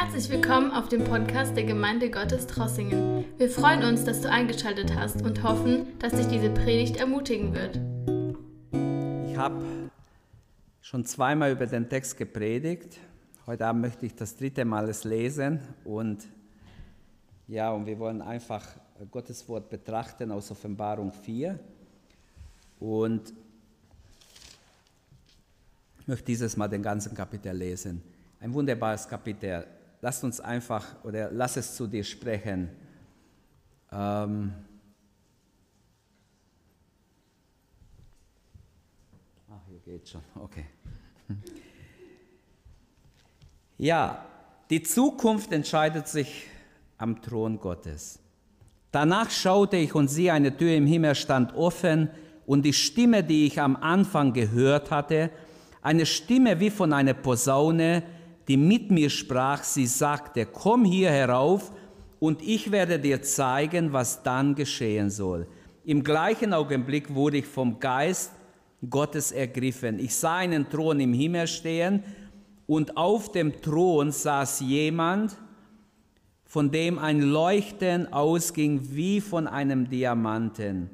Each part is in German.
Herzlich willkommen auf dem Podcast der Gemeinde Gottes Trossingen. Wir freuen uns, dass du eingeschaltet hast und hoffen, dass dich diese Predigt ermutigen wird. Ich habe schon zweimal über den Text gepredigt. Heute Abend möchte ich das dritte Mal es lesen und ja, und wir wollen einfach Gottes Wort betrachten aus Offenbarung 4 und ich möchte dieses Mal den ganzen Kapitel lesen. Ein wunderbares Kapitel. Lass uns einfach oder lass es zu dir sprechen. Ähm Ach, hier geht schon. Okay. Ja, die Zukunft entscheidet sich am Thron Gottes. Danach schaute ich und siehe, eine Tür im Himmel stand offen und die Stimme, die ich am Anfang gehört hatte, eine Stimme wie von einer Posaune, die mit mir sprach, sie sagte, komm hier herauf und ich werde dir zeigen, was dann geschehen soll. Im gleichen Augenblick wurde ich vom Geist Gottes ergriffen. Ich sah einen Thron im Himmel stehen und auf dem Thron saß jemand, von dem ein Leuchten ausging wie von einem Diamanten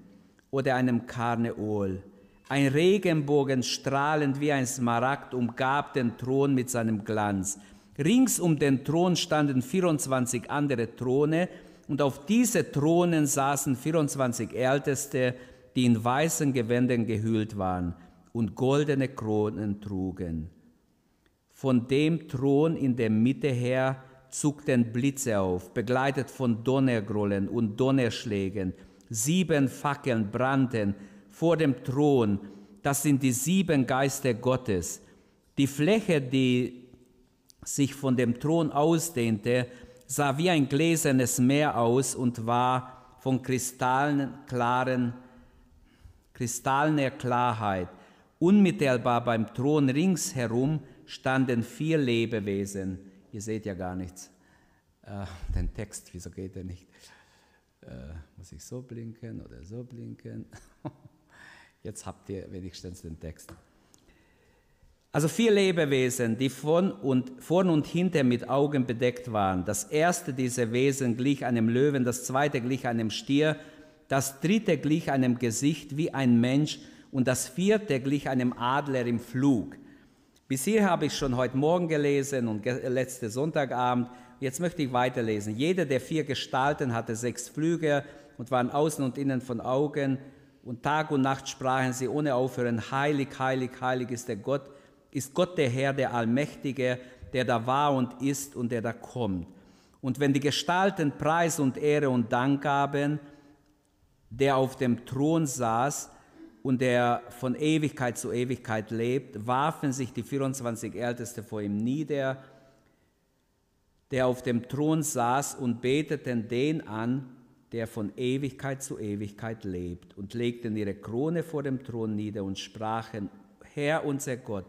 oder einem Karneol. Ein Regenbogen strahlend wie ein Smaragd umgab den Thron mit seinem Glanz. Rings um den Thron standen 24 andere Throne und auf diese Thronen saßen 24 Älteste, die in weißen Gewändern gehüllt waren und goldene Kronen trugen. Von dem Thron in der Mitte her zuckten Blitze auf, begleitet von Donnergrollen und Donnerschlägen. Sieben Fackeln brannten vor dem Thron. Das sind die sieben Geister Gottes. Die Fläche, die sich von dem Thron ausdehnte, sah wie ein gläsernes Meer aus und war von kristallenklaren, kristallener Klarheit. Unmittelbar beim Thron ringsherum standen vier Lebewesen. Ihr seht ja gar nichts. Äh, den Text, wieso geht der nicht? Äh, muss ich so blinken oder so blinken? Jetzt habt ihr wenigstens den Text. Also vier Lebewesen, die von und, vorn und hinter mit Augen bedeckt waren. Das erste dieser Wesen glich einem Löwen, das zweite glich einem Stier, das dritte glich einem Gesicht wie ein Mensch und das vierte glich einem Adler im Flug. Bis hier habe ich schon heute Morgen gelesen und letzte Sonntagabend. Jetzt möchte ich weiterlesen. Jeder der vier Gestalten hatte sechs Flügel und waren außen und innen von Augen und Tag und Nacht sprachen sie ohne Aufhören, heilig, heilig, heilig ist der Gott, ist Gott der Herr, der Allmächtige, der da war und ist und der da kommt. Und wenn die Gestalten Preis und Ehre und Dank gaben, der auf dem Thron saß und der von Ewigkeit zu Ewigkeit lebt, warfen sich die 24 Älteste vor ihm nieder, der auf dem Thron saß und beteten den an, der von Ewigkeit zu Ewigkeit lebt, und legten ihre Krone vor dem Thron nieder und sprachen, Herr unser Gott,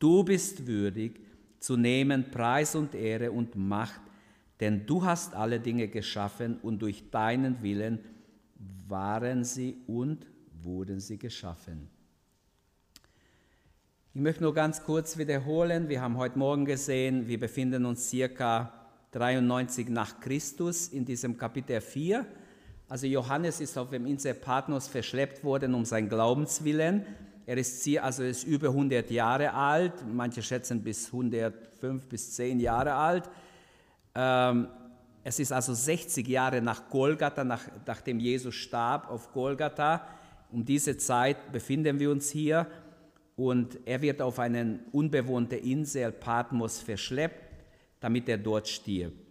du bist würdig zu nehmen Preis und Ehre und Macht, denn du hast alle Dinge geschaffen und durch deinen Willen waren sie und wurden sie geschaffen. Ich möchte nur ganz kurz wiederholen, wir haben heute Morgen gesehen, wir befinden uns circa 93 nach Christus in diesem Kapitel 4 also Johannes ist auf dem Insel Patmos verschleppt worden um sein Glaubenswillen. Er ist, also ist über 100 Jahre alt, manche schätzen bis 105 bis 10 Jahre alt. Ähm, es ist also 60 Jahre nach Golgatha, nach, nachdem Jesus starb auf Golgatha. Um diese Zeit befinden wir uns hier und er wird auf eine unbewohnte Insel Patmos verschleppt, damit er dort stirbt.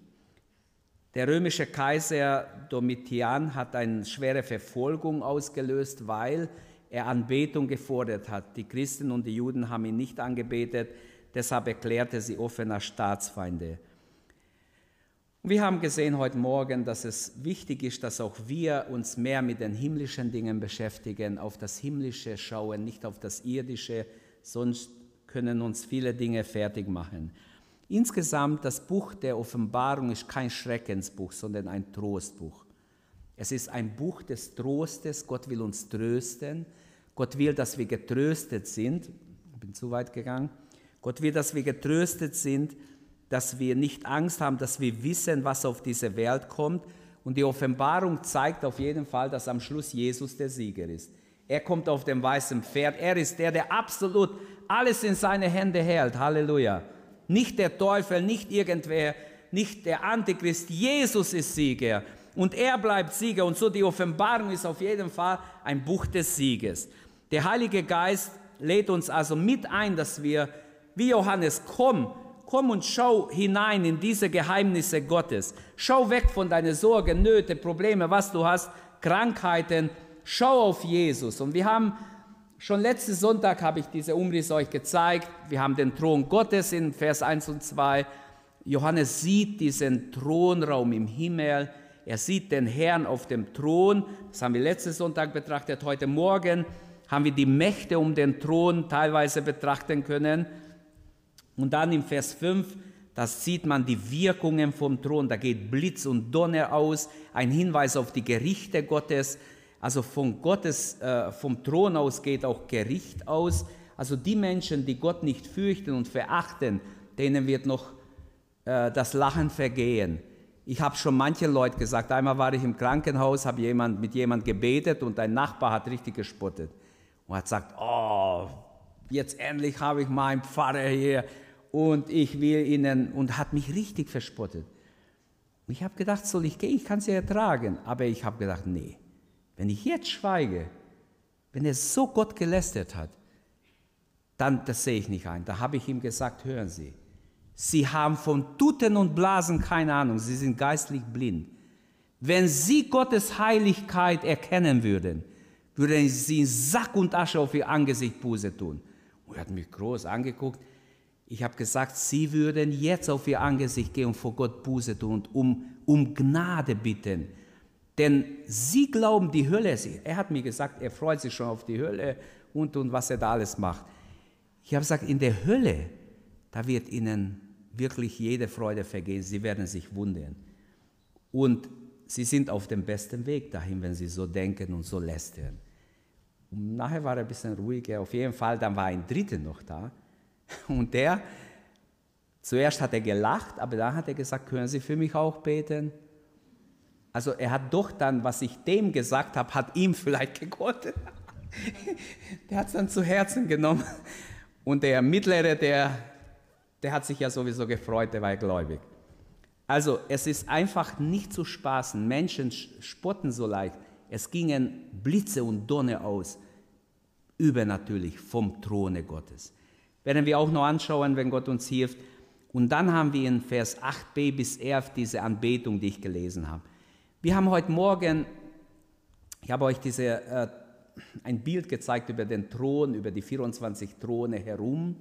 Der römische Kaiser Domitian hat eine schwere Verfolgung ausgelöst, weil er Anbetung gefordert hat. Die Christen und die Juden haben ihn nicht angebetet, deshalb erklärte sie offen als Staatsfeinde. Wir haben gesehen heute Morgen, dass es wichtig ist, dass auch wir uns mehr mit den himmlischen Dingen beschäftigen, auf das Himmlische schauen, nicht auf das Irdische, sonst können uns viele Dinge fertig machen. Insgesamt, das Buch der Offenbarung ist kein Schreckensbuch, sondern ein Trostbuch. Es ist ein Buch des Trostes. Gott will uns trösten. Gott will, dass wir getröstet sind. Ich bin zu weit gegangen. Gott will, dass wir getröstet sind dass wir nicht Angst haben, dass wir wissen, was auf diese Welt kommt. Und die Offenbarung zeigt auf jeden Fall, dass am Schluss Jesus der Sieger ist. Er kommt auf dem weißen Pferd. Er ist der, der absolut alles in seine Hände hält. Halleluja. Nicht der Teufel, nicht irgendwer, nicht der Antichrist. Jesus ist Sieger. Und er bleibt Sieger. Und so die Offenbarung ist auf jeden Fall ein Buch des Sieges. Der Heilige Geist lädt uns also mit ein, dass wir, wie Johannes, komm, komm und schau hinein in diese Geheimnisse Gottes. Schau weg von deinen Sorgen, Nöte, Probleme, was du hast, Krankheiten. Schau auf Jesus. Und wir haben schon letzten Sonntag habe ich diese Umriss euch gezeigt. Wir haben den Thron Gottes in Vers 1 und 2. Johannes sieht diesen Thronraum im Himmel. Er sieht den Herrn auf dem Thron. Das haben wir letzten Sonntag betrachtet. Heute Morgen haben wir die Mächte um den Thron teilweise betrachten können. Und dann im Vers 5, da sieht man die Wirkungen vom Thron, da geht Blitz und Donner aus, ein Hinweis auf die Gerichte Gottes. Also von Gottes, äh, vom Thron aus geht auch Gericht aus. Also die Menschen, die Gott nicht fürchten und verachten, denen wird noch äh, das Lachen vergehen. Ich habe schon manche Leute gesagt, einmal war ich im Krankenhaus, habe jemand, mit jemand gebetet und ein Nachbar hat richtig gespottet und hat gesagt, oh, jetzt endlich habe ich meinen Pfarrer hier und ich will ihnen, und hat mich richtig verspottet. Ich habe gedacht, soll ich gehen? Ich kann es ja ertragen. Aber ich habe gedacht, nee, wenn ich jetzt schweige, wenn er so Gott gelästert hat, dann, das sehe ich nicht ein. Da habe ich ihm gesagt, hören Sie, Sie haben von Tuten und Blasen keine Ahnung, Sie sind geistlich blind. Wenn Sie Gottes Heiligkeit erkennen würden, würden sie in Sack und Asche auf ihr Angesicht Buße tun. Und er hat mich groß angeguckt. Ich habe gesagt, sie würden jetzt auf ihr Angesicht gehen und vor Gott Buße tun und um, um Gnade bitten. Denn sie glauben, die Hölle, er hat mir gesagt, er freut sich schon auf die Hölle und, und was er da alles macht. Ich habe gesagt, in der Hölle, da wird ihnen wirklich jede Freude vergehen, sie werden sich wundern. Und sie sind auf dem besten Weg dahin, wenn sie so denken und so lästern. Und nachher war er ein bisschen ruhiger. Auf jeden Fall, dann war ein Dritter noch da. Und der, zuerst hat er gelacht, aber dann hat er gesagt, können Sie für mich auch beten? Also er hat doch dann, was ich dem gesagt habe, hat ihm vielleicht gegolten. der hat es dann zu Herzen genommen. Und der Mittlere, der, der hat sich ja sowieso gefreut, der war gläubig. Also es ist einfach nicht zu spaßen. Menschen spotten so leicht. Es gingen Blitze und Donner aus, übernatürlich vom Throne Gottes. Werden wir auch noch anschauen, wenn Gott uns hilft. Und dann haben wir in Vers 8b bis 11 diese Anbetung, die ich gelesen habe. Wir haben heute Morgen, ich habe euch diese, äh, ein Bild gezeigt über den Thron, über die 24 Throne herum.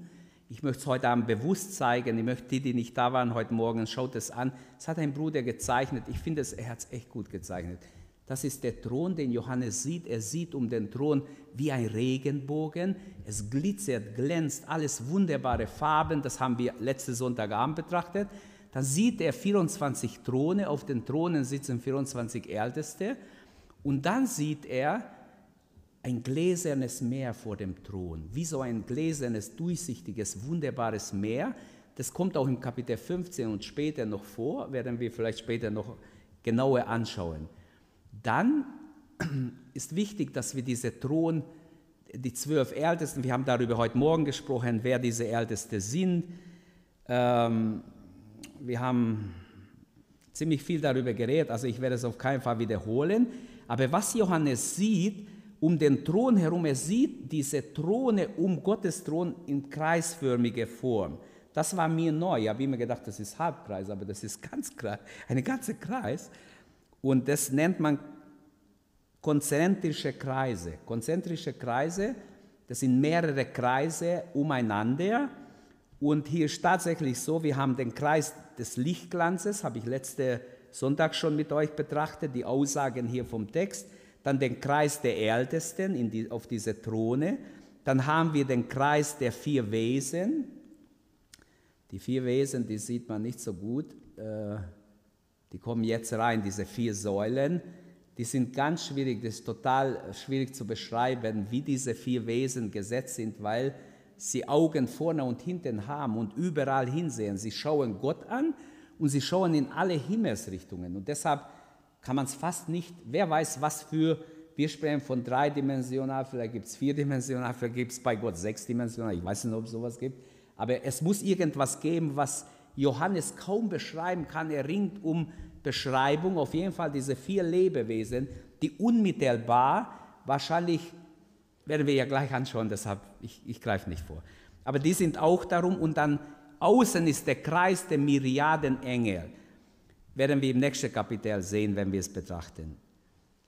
Ich möchte es heute Abend bewusst zeigen. Ich möchte die, die nicht da waren heute Morgen, schaut es an. Es hat ein Bruder gezeichnet. Ich finde, er hat es echt gut gezeichnet. Das ist der Thron, den Johannes sieht. Er sieht um den Thron wie ein Regenbogen. Es glitzert, glänzt, alles wunderbare Farben. Das haben wir letzten Sonntagabend betrachtet. Dann sieht er 24 Throne. Auf den Thronen sitzen 24 Älteste. Und dann sieht er ein gläsernes Meer vor dem Thron. Wie so ein gläsernes, durchsichtiges, wunderbares Meer. Das kommt auch im Kapitel 15 und später noch vor. Werden wir vielleicht später noch genauer anschauen. Dann ist wichtig, dass wir diese Thron, die zwölf Ältesten, wir haben darüber heute Morgen gesprochen, wer diese Ältesten sind. Ähm, wir haben ziemlich viel darüber geredet, also ich werde es auf keinen Fall wiederholen. Aber was Johannes sieht, um den Thron herum, er sieht diese Throne um Gottes Thron in kreisförmiger Form. Das war mir neu. Ich habe immer gedacht, das ist Halbkreis, aber das ist ganz Kreis, eine ganze Kreis. Und das nennt man konzentrische Kreise. Konzentrische Kreise, das sind mehrere Kreise umeinander. Und hier ist tatsächlich so, wir haben den Kreis des Lichtglanzes, habe ich letzte Sonntag schon mit euch betrachtet, die Aussagen hier vom Text. Dann den Kreis der Ältesten die, auf diese Throne. Dann haben wir den Kreis der vier Wesen. Die vier Wesen, die sieht man nicht so gut. Äh, die kommen jetzt rein, diese vier Säulen. Die sind ganz schwierig, das ist total schwierig zu beschreiben, wie diese vier Wesen gesetzt sind, weil sie Augen vorne und hinten haben und überall hinsehen. Sie schauen Gott an und sie schauen in alle Himmelsrichtungen. Und deshalb kann man es fast nicht, wer weiß, was für, wir sprechen von dreidimensional, vielleicht gibt es vierdimensional, vielleicht gibt es bei Gott sechsdimensional, ich weiß nicht, ob es sowas gibt, aber es muss irgendwas geben, was Johannes kaum beschreiben kann. Er ringt um Beschreibung, auf jeden Fall diese vier Lebewesen, die unmittelbar, wahrscheinlich werden wir ja gleich anschauen, deshalb ich, ich greife nicht vor. Aber die sind auch darum und dann außen ist der Kreis der Myriaden Engel werden wir im nächsten Kapitel sehen, wenn wir es betrachten.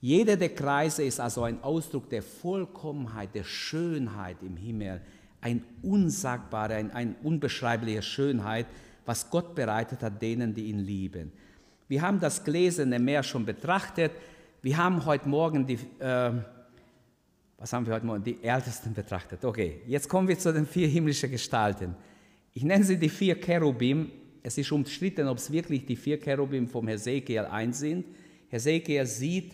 Jeder der Kreise ist also ein Ausdruck der Vollkommenheit, der Schönheit im Himmel, ein unsagbare, ein, ein unbeschreibliche Schönheit, was Gott bereitet hat denen, die ihn lieben. Wir haben das gläserne Meer schon betrachtet. Wir haben heute Morgen die, äh, was haben wir heute Morgen? Die Ältesten betrachtet. Okay, jetzt kommen wir zu den vier himmlischen Gestalten. Ich nenne sie die vier Cherubim, es ist umstritten, ob es wirklich die vier Cherubim vom Hesekiel ein sind. Hesekiel sieht,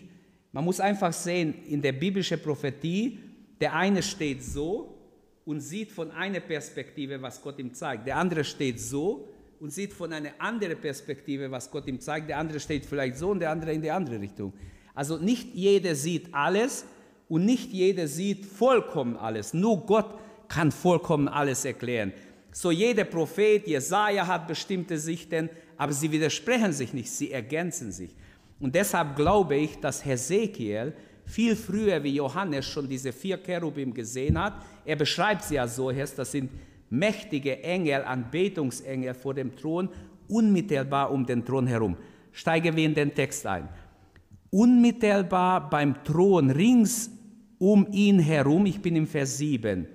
man muss einfach sehen, in der biblischen Prophetie, der eine steht so und sieht von einer Perspektive, was Gott ihm zeigt. Der andere steht so und sieht von einer anderen Perspektive, was Gott ihm zeigt. Der andere steht vielleicht so und der andere in die andere Richtung. Also nicht jeder sieht alles und nicht jeder sieht vollkommen alles. Nur Gott kann vollkommen alles erklären. So jeder Prophet, Jesaja hat bestimmte Sichten, aber sie widersprechen sich nicht, sie ergänzen sich. Und deshalb glaube ich, dass Hesekiel viel früher wie Johannes schon diese vier Cherubim gesehen hat. Er beschreibt sie ja so, das sind mächtige Engel, Anbetungsengel vor dem Thron, unmittelbar um den Thron herum. Steigen wir in den Text ein. Unmittelbar beim Thron, rings um ihn herum, ich bin im Vers 7,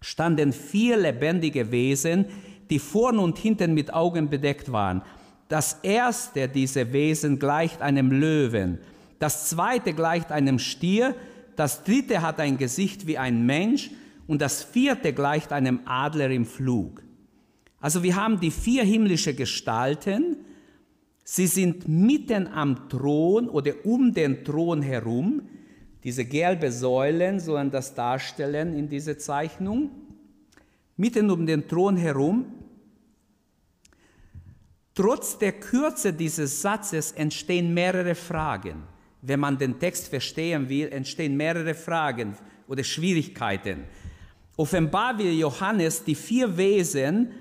standen vier lebendige Wesen, die vorn und hinten mit Augen bedeckt waren. Das erste dieser Wesen gleicht einem Löwen, das zweite gleicht einem Stier, das dritte hat ein Gesicht wie ein Mensch und das vierte gleicht einem Adler im Flug. Also wir haben die vier himmlische Gestalten, sie sind mitten am Thron oder um den Thron herum, diese gelbe Säulen sollen das darstellen in dieser Zeichnung. Mitten um den Thron herum. Trotz der Kürze dieses Satzes entstehen mehrere Fragen. Wenn man den Text verstehen will, entstehen mehrere Fragen oder Schwierigkeiten. Offenbar will Johannes die vier Wesen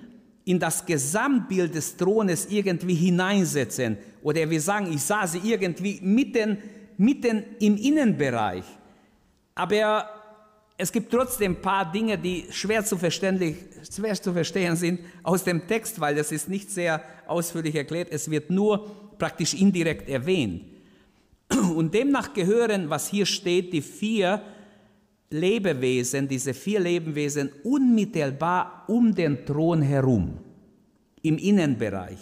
in das Gesamtbild des Thrones irgendwie hineinsetzen. Oder er will sagen, ich sah sie irgendwie mitten mitten im Innenbereich. Aber es gibt trotzdem ein paar Dinge, die schwer zu, schwer zu verstehen sind aus dem Text, weil das ist nicht sehr ausführlich erklärt. Es wird nur praktisch indirekt erwähnt. Und demnach gehören, was hier steht, die vier Lebewesen, diese vier Lebewesen unmittelbar um den Thron herum, im Innenbereich.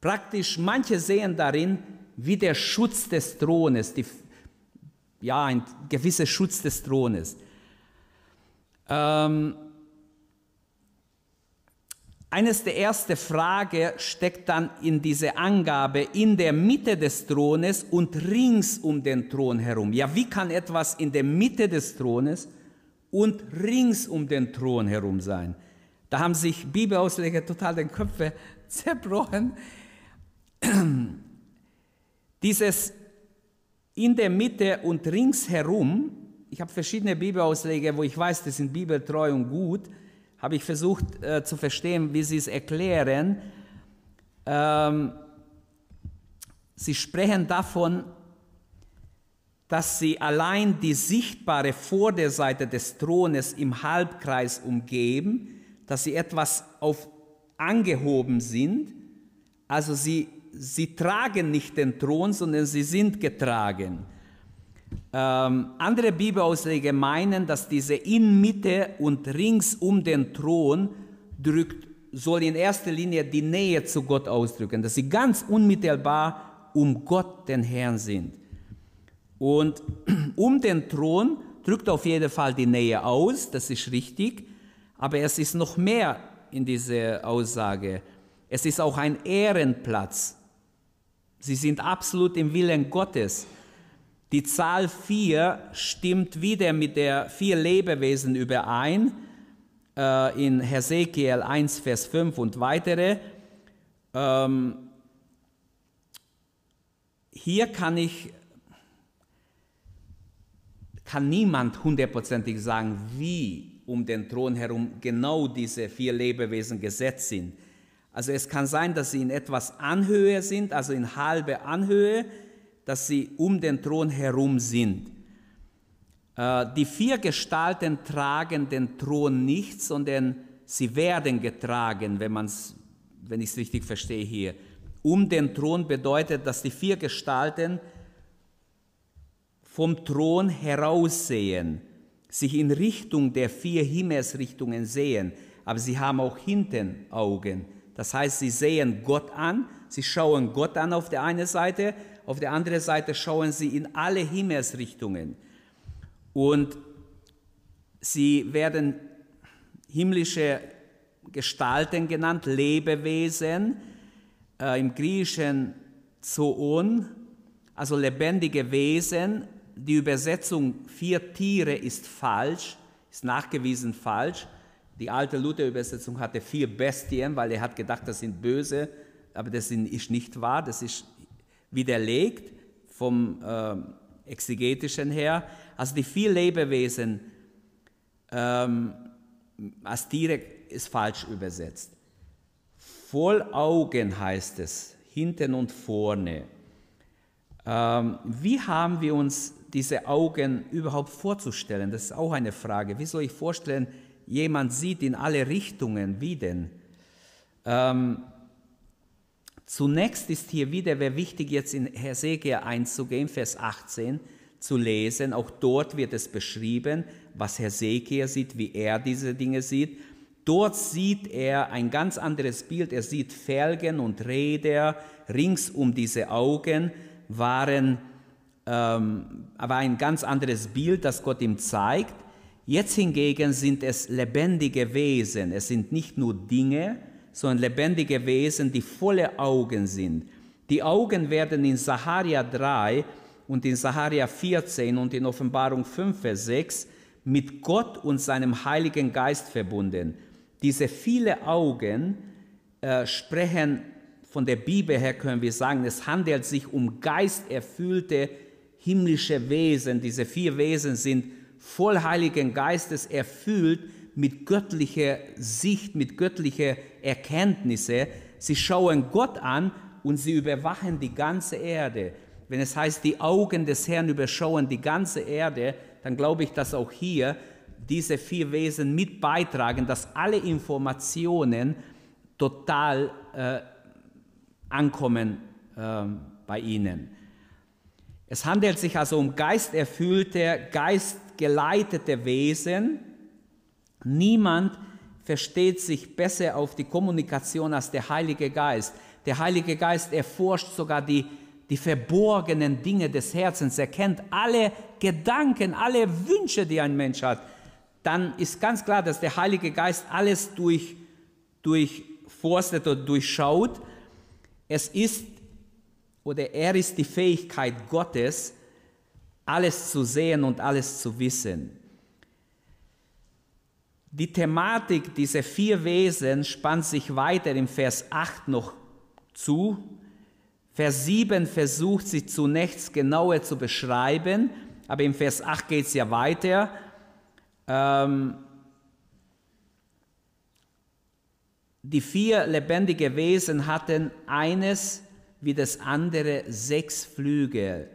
Praktisch, manche sehen darin wie der Schutz des Thrones, die, ja, ein gewisser Schutz des Thrones. Ähm, eines der ersten Fragen steckt dann in diese Angabe in der Mitte des Thrones und rings um den Thron herum. Ja, wie kann etwas in der Mitte des Thrones und rings um den Thron herum sein? Da haben sich Bibelausleger total den Köpfe zerbrochen. Dieses in der Mitte und ringsherum, ich habe verschiedene Bibelausleger, wo ich weiß, die sind bibeltreu und gut, habe ich versucht äh, zu verstehen, wie sie es erklären. Ähm, sie sprechen davon, dass sie allein die sichtbare Vorderseite des Thrones im Halbkreis umgeben, dass sie etwas auf angehoben sind, also sie sie tragen nicht den Thron, sondern sie sind getragen. Ähm, andere Bibelausleger meinen, dass diese in Mitte und rings um den Thron drückt, soll in erster Linie die Nähe zu Gott ausdrücken, dass sie ganz unmittelbar um Gott, den Herrn, sind. Und um den Thron drückt auf jeden Fall die Nähe aus, das ist richtig, aber es ist noch mehr in dieser Aussage. Es ist auch ein Ehrenplatz. Sie sind absolut im Willen Gottes. Die Zahl 4 stimmt wieder mit der vier Lebewesen überein. äh, in Hesekiel 1, Vers 5 und weitere. Ähm, hier kann ich, kann niemand hundertprozentig sagen, wie um den Thron herum genau diese vier Lebewesen gesetzt sind. Also es kann sein, dass sie in etwas Anhöhe sind, also in halbe Anhöhe, dass sie um den Thron herum sind. Äh, die vier Gestalten tragen den Thron nicht, sondern sie werden getragen, wenn, man's, wenn ich es richtig verstehe hier. Um den Thron bedeutet, dass die vier Gestalten vom Thron heraussehen, sich in Richtung der vier Himmelsrichtungen sehen, aber sie haben auch hinten Augen. Das heißt, sie sehen Gott an, sie schauen Gott an auf der einen Seite, auf der anderen Seite schauen sie in alle Himmelsrichtungen. Und sie werden himmlische Gestalten genannt, Lebewesen, äh, im Griechischen Zoon, also lebendige Wesen. Die Übersetzung vier Tiere ist falsch, ist nachgewiesen falsch. Die alte Luther-Übersetzung hatte vier Bestien, weil er hat gedacht, das sind böse, aber das ist nicht wahr, das ist widerlegt vom äh, exegetischen her. Also die vier Lebewesen ähm, als Tiere ist falsch übersetzt. Voll Augen heißt es, hinten und vorne. Ähm, wie haben wir uns diese Augen überhaupt vorzustellen? Das ist auch eine Frage. Wie soll ich vorstellen, jemand sieht in alle Richtungen? Wie denn? Ähm, zunächst ist hier wieder, wäre wichtig, jetzt in Hesekiel einzugehen, Vers 18 zu lesen. Auch dort wird es beschrieben, was Hesekiel sieht, wie er diese Dinge sieht. Dort sieht er ein ganz anderes Bild. Er sieht Felgen und Räder. Rings um diese Augen waren ähm, aber ein ganz anderes Bild, das Gott ihm zeigt. Jetzt hingegen sind es lebendige Wesen. Es sind nicht nur Dinge, sondern lebendige Wesen, die volle Augen sind. Die Augen werden in Saharia 3 und in Saharia 14 und in Offenbarung 5, Vers 6 mit Gott und seinem Heiligen Geist verbunden. Diese viele Augen äh, sprechen von der Bibel her, können wir sagen, es handelt sich um geisterfüllte himmlische Wesen. Diese vier Wesen sind voll Heiligen Geistes erfüllt mit göttlicher Sicht, mit göttlicher Erkenntnisse. Sie schauen Gott an und sie überwachen die ganze Erde wenn es heißt, die Augen des Herrn überschauen die ganze Erde, dann glaube ich, dass auch hier diese vier Wesen mit beitragen, dass alle Informationen total äh, ankommen äh, bei ihnen. Es handelt sich also um geisterfüllte, geistgeleitete Wesen. Niemand versteht sich besser auf die Kommunikation als der Heilige Geist. Der Heilige Geist erforscht sogar die die verborgenen Dinge des Herzens, erkennt alle Gedanken, alle Wünsche, die ein Mensch hat, dann ist ganz klar, dass der Heilige Geist alles durch, durchforstet oder durchschaut. Es ist oder er ist die Fähigkeit Gottes, alles zu sehen und alles zu wissen. Die Thematik dieser vier Wesen spannt sich weiter im Vers 8 noch zu. Vers 7 versucht sie zunächst genauer zu beschreiben, aber im Vers 8 geht es ja weiter. Ähm, die vier lebendigen Wesen hatten eines wie das andere sechs Flügel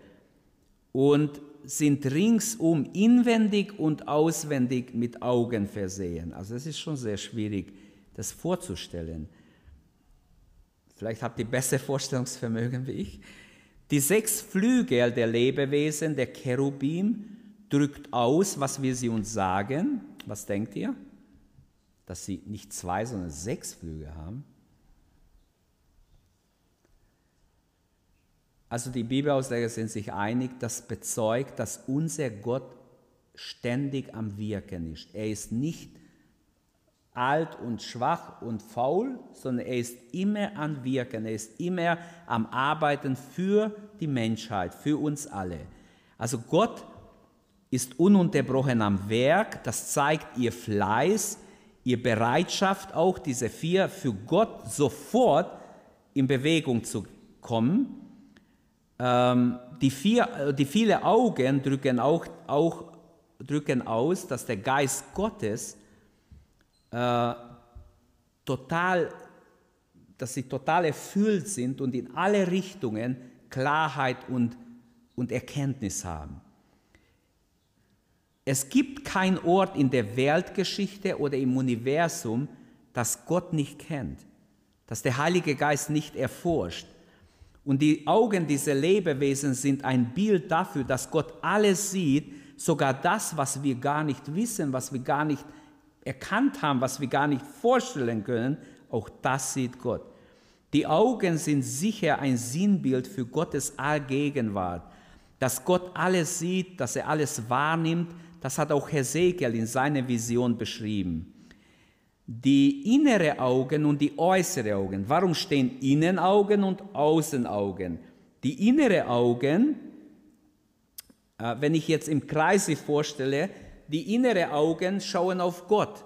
und sind ringsum inwendig und auswendig mit Augen versehen. Also es ist schon sehr schwierig, das vorzustellen. Vielleicht habt ihr besser Vorstellungsvermögen wie ich. Die sechs Flügel der Lebewesen, der Cherubim, drückt aus, was wir sie uns sagen. Was denkt ihr? Dass sie nicht zwei, sondern sechs Flügel haben. Also die Bibelausleger sind sich einig, das bezeugt, dass unser Gott ständig am Wirken ist. Er ist nicht alt und schwach und faul, sondern er ist immer am Wirken, er ist immer am Arbeiten für die Menschheit, für uns alle. Also Gott ist ununterbrochen am Werk, das zeigt ihr Fleiß, ihr Bereitschaft auch, diese vier, für Gott sofort in Bewegung zu kommen. Ähm, die, vier, die viele Augen drücken auch, auch drücken aus, dass der Geist Gottes äh, total, dass sie total erfüllt sind und in alle Richtungen Klarheit und, und Erkenntnis haben. Es gibt keinen Ort in der Weltgeschichte oder im Universum, das Gott nicht kennt, das der Heilige Geist nicht erforscht. Und die Augen dieser Lebewesen sind ein Bild dafür, dass Gott alles sieht, sogar das, was wir gar nicht wissen, was wir gar nicht erkannt haben, was wir gar nicht vorstellen können, auch das sieht Gott. Die Augen sind sicher ein Sinnbild für Gottes Allgegenwart, dass Gott alles sieht, dass er alles wahrnimmt, das hat auch Hesekiel in seiner Vision beschrieben. Die innere Augen und die äußere Augen. Warum stehen Innenaugen und Außenaugen? Die innere Augen, äh, wenn ich jetzt im Kreise vorstelle, die innere Augen schauen auf Gott.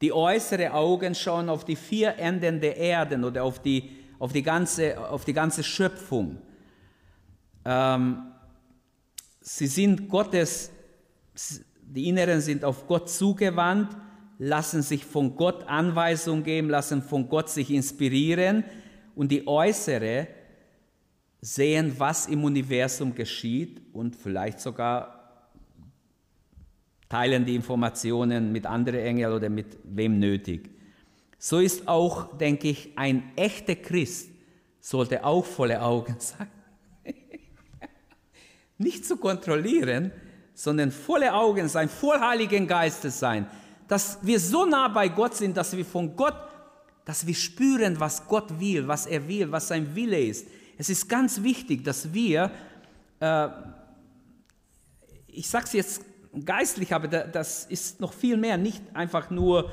Die äußere Augen schauen auf die vier Enden der Erden oder auf die, auf die, ganze, auf die ganze Schöpfung. Ähm, sie sind Gottes die Inneren sind auf Gott zugewandt, lassen sich von Gott Anweisungen geben, lassen von Gott sich inspirieren und die Äußere sehen, was im Universum geschieht und vielleicht sogar teilen die Informationen mit anderen Engeln oder mit wem nötig. So ist auch, denke ich, ein echter Christ sollte auch volle Augen sein. Nicht zu kontrollieren, sondern volle Augen sein, voll Heiligen Geistes sein, dass wir so nah bei Gott sind, dass wir von Gott, dass wir spüren, was Gott will, was er will, was sein Wille ist. Es ist ganz wichtig, dass wir, äh, ich sage es jetzt geistlich, aber das ist noch viel mehr, nicht einfach nur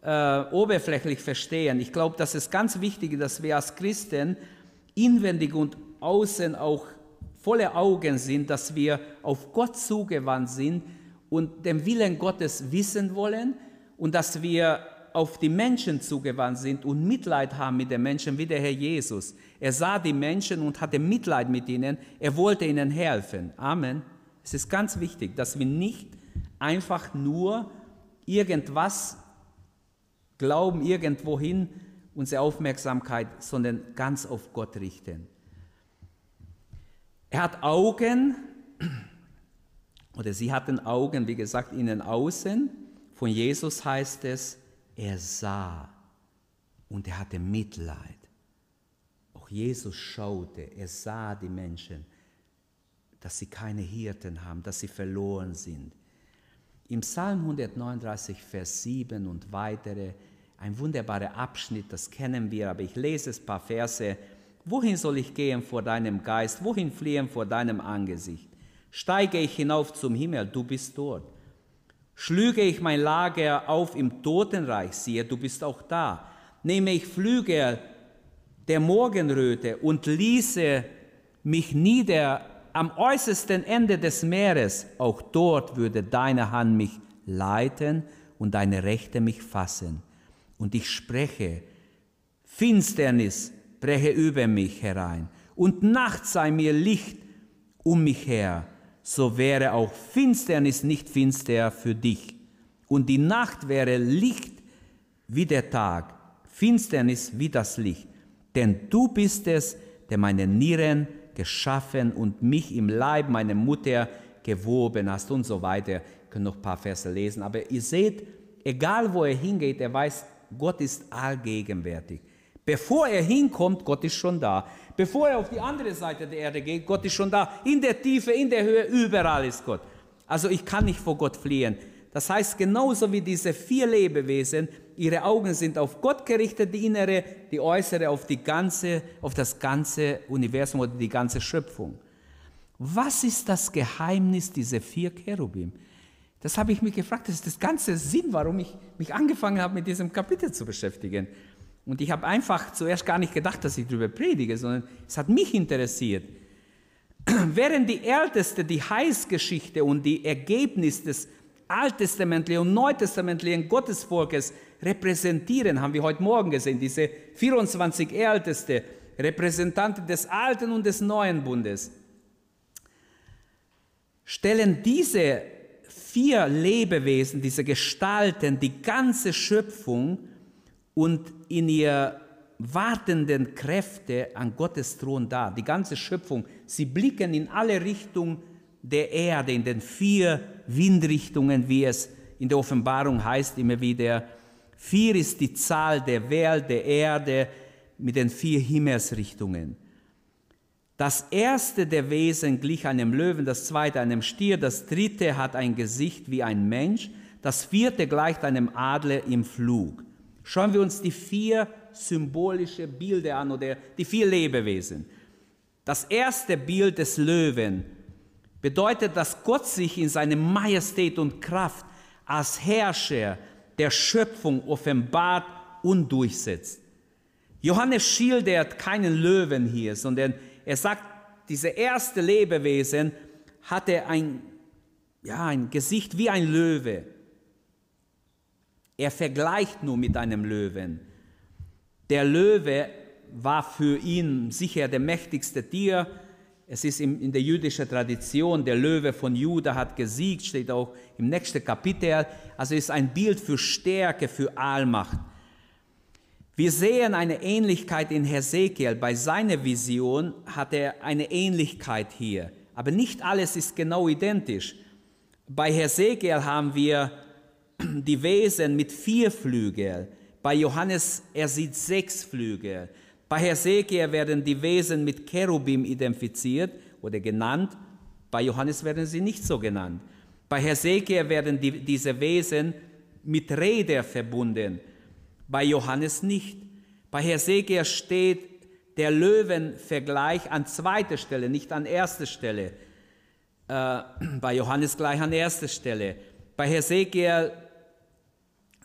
äh, oberflächlich verstehen. Ich glaube, dass es ganz wichtig ist, dass wir als Christen inwendig und außen auch volle Augen sind, dass wir auf Gott zugewandt sind und den Willen Gottes wissen wollen und dass wir auf die Menschen zugewandt sind und Mitleid haben mit den Menschen, wie der Herr Jesus. Er sah die Menschen und hatte Mitleid mit ihnen. Er wollte ihnen helfen. Amen. Es ist ganz wichtig, dass wir nicht einfach nur irgendwas glauben, irgendwohin unsere Aufmerksamkeit, sondern ganz auf Gott richten. Er hat Augen, oder sie hatten Augen, wie gesagt, innen außen. Von Jesus heißt es, er sah und er hatte Mitleid. Auch Jesus schaute, er sah die Menschen, dass sie keine Hirten haben, dass sie verloren sind. Im Psalm 139, Vers 7 und weitere, ein wunderbarer Abschnitt, das kennen wir, aber ich lese es ein paar Verse Wohin soll ich gehen vor deinem Geist? Wohin fliehen vor deinem Angesicht? Steige ich hinauf zum Himmel, du bist dort. Schlüge ich mein Lager auf im Totenreich, siehe, du bist auch da. Nehme ich Flügel der Morgenröte und ließe mich nieder am äußersten Ende des Meeres, auch dort würde deine Hand mich leiten und deine Rechte mich fassen. Und ich spreche, Finsternis breche über mich herein und Nacht sei mir Licht um mich her, so wäre auch Finsternis nicht finster für dich. Und die Nacht wäre Licht wie der Tag, Finsternis wie das Licht. Denn du bist es, der meine Nieren geschaffen und mich im Leib meiner Mutter gewoben hast und so weiter. Ihr könnt noch ein paar Verse lesen. Aber ihr seht, egal wo er hingeht, er weiß, Gott ist allgegenwärtig. Bevor er hinkommt, Gott ist schon da. Bevor er auf die andere Seite der Erde geht, Gott ist schon da. In der Tiefe, in der Höhe, überall ist Gott. Also ich kann nicht vor Gott fliehen. Das heißt, genauso wie diese vier Lebewesen, ihre Augen sind auf Gott gerichtet, die innere, die äußere, auf, die ganze, auf das ganze Universum oder die ganze Schöpfung. Was ist das Geheimnis dieser vier Cherubim? Das habe ich mich gefragt. Das ist das ganze Sinn, warum ich mich angefangen habe, mit diesem Kapitel zu beschäftigen. Und ich habe einfach zuerst gar nicht gedacht, dass ich darüber predige, sondern es hat mich interessiert. Während die Älteste die Heilsgeschichte und die Ergebnis des alttestamentlichen und neutestamentlichen Gottesvolkes repräsentieren, haben wir heute Morgen gesehen, diese 24 Älteste, Repräsentanten des Alten und des Neuen Bundes, stellen diese vier Lebewesen, diese Gestalten, die ganze Schöpfung und in ihr wartenden Kräfte an Gottes Thron dar. Die ganze Schöpfung, sie blicken in alle Richtungen der Erde, in den vier Windrichtungen, wie es in der Offenbarung heißt, immer wieder. Vier ist die Zahl der Welt, der Erde mit den vier Himmelsrichtungen. Das erste der Wesen glich einem Löwen, das zweite einem Stier, das dritte hat ein Gesicht wie ein Mensch, das vierte gleicht einem Adler im Flug. Schauen wir uns die vier symbolische Bilder an oder die vier Lebewesen. Das erste Bild des Löwen bedeutet, dass Gott sich in seiner Majestät und Kraft als Herrscher der Schöpfung offenbart und durchsetzt. Johannes schildert keinen Löwen hier, sondern er sagt, diese erste Lebewesen hatte ein, ja, ein Gesicht wie ein Löwe. Er vergleicht nur mit einem Löwen. Der Löwe war für ihn sicher der mächtigste Tier. Es ist in der jüdischen Tradition, der Löwe von Juda hat gesiegt, steht auch im nächsten Kapitel. Also ist ein Bild für Stärke, für Allmacht. Wir sehen eine Ähnlichkeit in Hesekiel. Bei seiner Vision hat er eine Ähnlichkeit hier. Aber nicht alles ist genau identisch. Bei Hesekiel haben wir die Wesen mit vier Flügeln. Bei Johannes, er sieht sechs Flügel. Bei Hesekiel werden die Wesen mit Cherubim identifiziert oder genannt. Bei Johannes werden sie nicht so genannt. Bei Hesekiel werden die, diese Wesen mit Räder verbunden. Bei Johannes nicht. Bei Hesekiel steht der Löwenvergleich an zweiter Stelle, nicht an erster Stelle. Äh, bei Johannes gleich an erster Stelle. Bei Hesekiel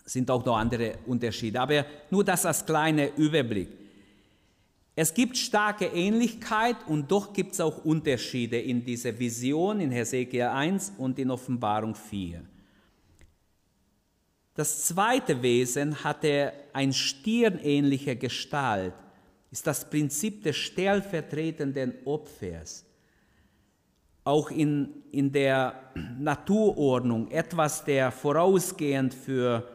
sind auch noch andere Unterschiede, aber nur das als kleiner Überblick. Es gibt starke Ähnlichkeit und doch gibt es auch Unterschiede in dieser Vision in Hesekiel 1 und in Offenbarung 4. Das zweite Wesen hatte ein stirnähnliche Gestalt, ist das Prinzip des stellvertretenden Opfers. Auch in, in der Naturordnung etwas, der vorausgehend für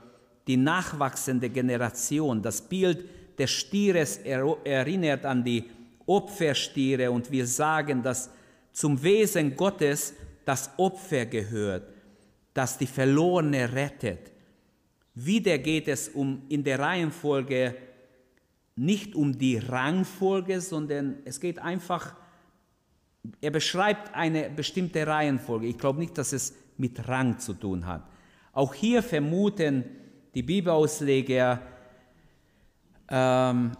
die nachwachsende Generation. Das Bild des Stieres erinnert an die Opferstiere und wir sagen, dass zum Wesen Gottes das Opfer gehört, das die Verlorene rettet. Wieder geht es um in der Reihenfolge nicht um die Rangfolge, sondern es geht einfach, er beschreibt eine bestimmte Reihenfolge. Ich glaube nicht, dass es mit Rang zu tun hat. Auch hier vermuten die Bibelausleger ähm,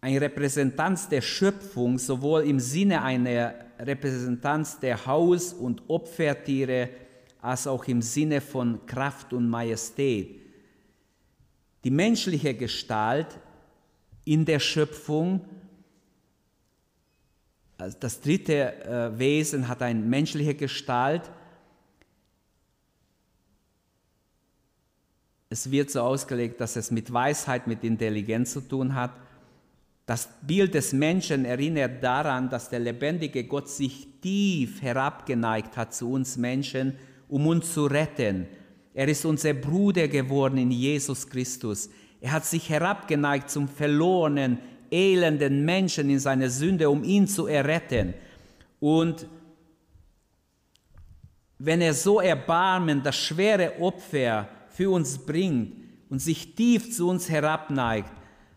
eine Repräsentanz der Schöpfung, sowohl im Sinne einer Repräsentanz der Haus- und Opfertiere, als auch im Sinne von Kraft und Majestät. Die menschliche Gestalt in der Schöpfung, also das dritte äh, Wesen hat eine menschliche Gestalt, Es wird so ausgelegt, dass es mit Weisheit, mit Intelligenz zu tun hat. Das Bild des Menschen erinnert daran, dass der lebendige Gott sich tief herabgeneigt hat zu uns Menschen, um uns zu retten. Er ist unser Bruder geworden in Jesus Christus. Er hat sich herabgeneigt zum verlorenen, elenden Menschen in seiner Sünde, um ihn zu erretten. Und wenn er so erbarmen, das schwere Opfer für uns bringt und sich tief zu uns herabneigt,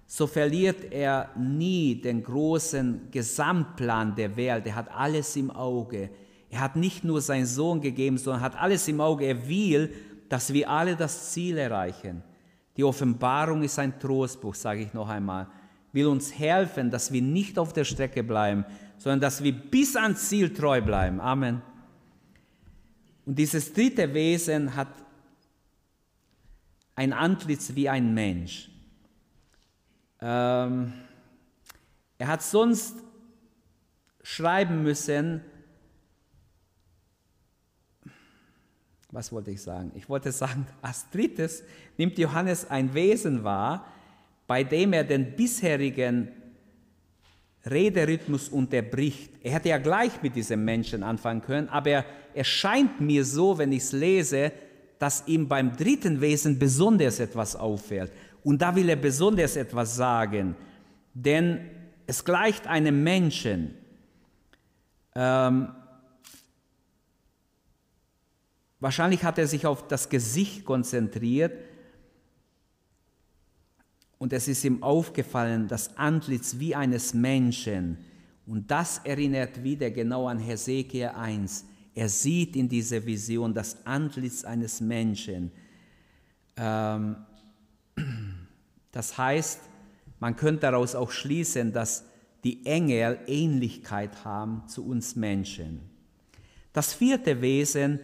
so verliert er nie den großen Gesamtplan der Welt. Er hat alles im Auge. Er hat nicht nur seinen Sohn gegeben, sondern hat alles im Auge. Er will, dass wir alle das Ziel erreichen. Die Offenbarung ist ein Trostbuch, sage ich noch einmal. Will uns helfen, dass wir nicht auf der Strecke bleiben, sondern dass wir bis ans Ziel treu bleiben. Amen. Und dieses dritte Wesen hat ein Antlitz wie ein Mensch. Ähm, er hat sonst schreiben müssen, was wollte ich sagen? Ich wollte sagen, als drittes nimmt Johannes ein Wesen wahr, bei dem er den bisherigen Rederhythmus unterbricht. Er hätte ja gleich mit diesem Menschen anfangen können, aber er scheint mir so, wenn ich es lese, dass ihm beim dritten Wesen besonders etwas auffällt. Und da will er besonders etwas sagen, denn es gleicht einem Menschen. Ähm, wahrscheinlich hat er sich auf das Gesicht konzentriert und es ist ihm aufgefallen, das Antlitz wie eines Menschen. Und das erinnert wieder genau an Hesekiel 1. Er sieht in dieser Vision das Antlitz eines Menschen. Ähm, das heißt, man könnte daraus auch schließen, dass die Engel Ähnlichkeit haben zu uns Menschen. Das vierte Wesen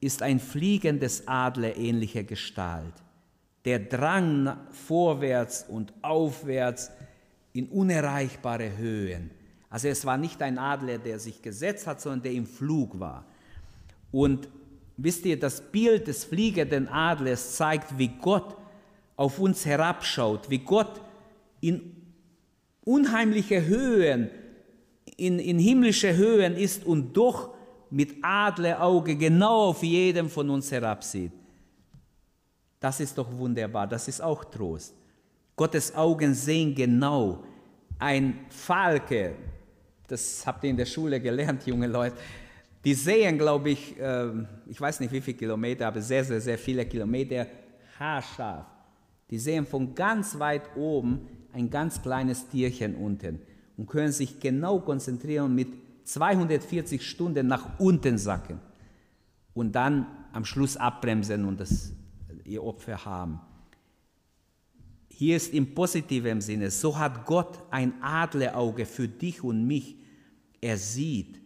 ist ein fliegendes Adler ähnlicher Gestalt der Drang vorwärts und aufwärts in unerreichbare Höhen. Also es war nicht ein Adler, der sich gesetzt hat, sondern der im Flug war. Und wisst ihr, das Bild des fliegenden Adlers zeigt, wie Gott auf uns herabschaut, wie Gott in unheimliche Höhen, in, in himmlische Höhen ist und doch mit Adlerauge genau auf jedem von uns herabsieht. Das ist doch wunderbar, das ist auch Trost. Gottes Augen sehen genau. Ein Falke, das habt ihr in der Schule gelernt, junge Leute, die sehen, glaube ich, ähm, ich weiß nicht wie viele Kilometer, aber sehr, sehr, sehr viele Kilometer haarscharf. Die sehen von ganz weit oben ein ganz kleines Tierchen unten und können sich genau konzentrieren und mit 240 Stunden nach unten sacken und dann am Schluss abbremsen und das ihr Opfer haben. Hier ist im positiven Sinne, so hat Gott ein Adlerauge für dich und mich. Er sieht,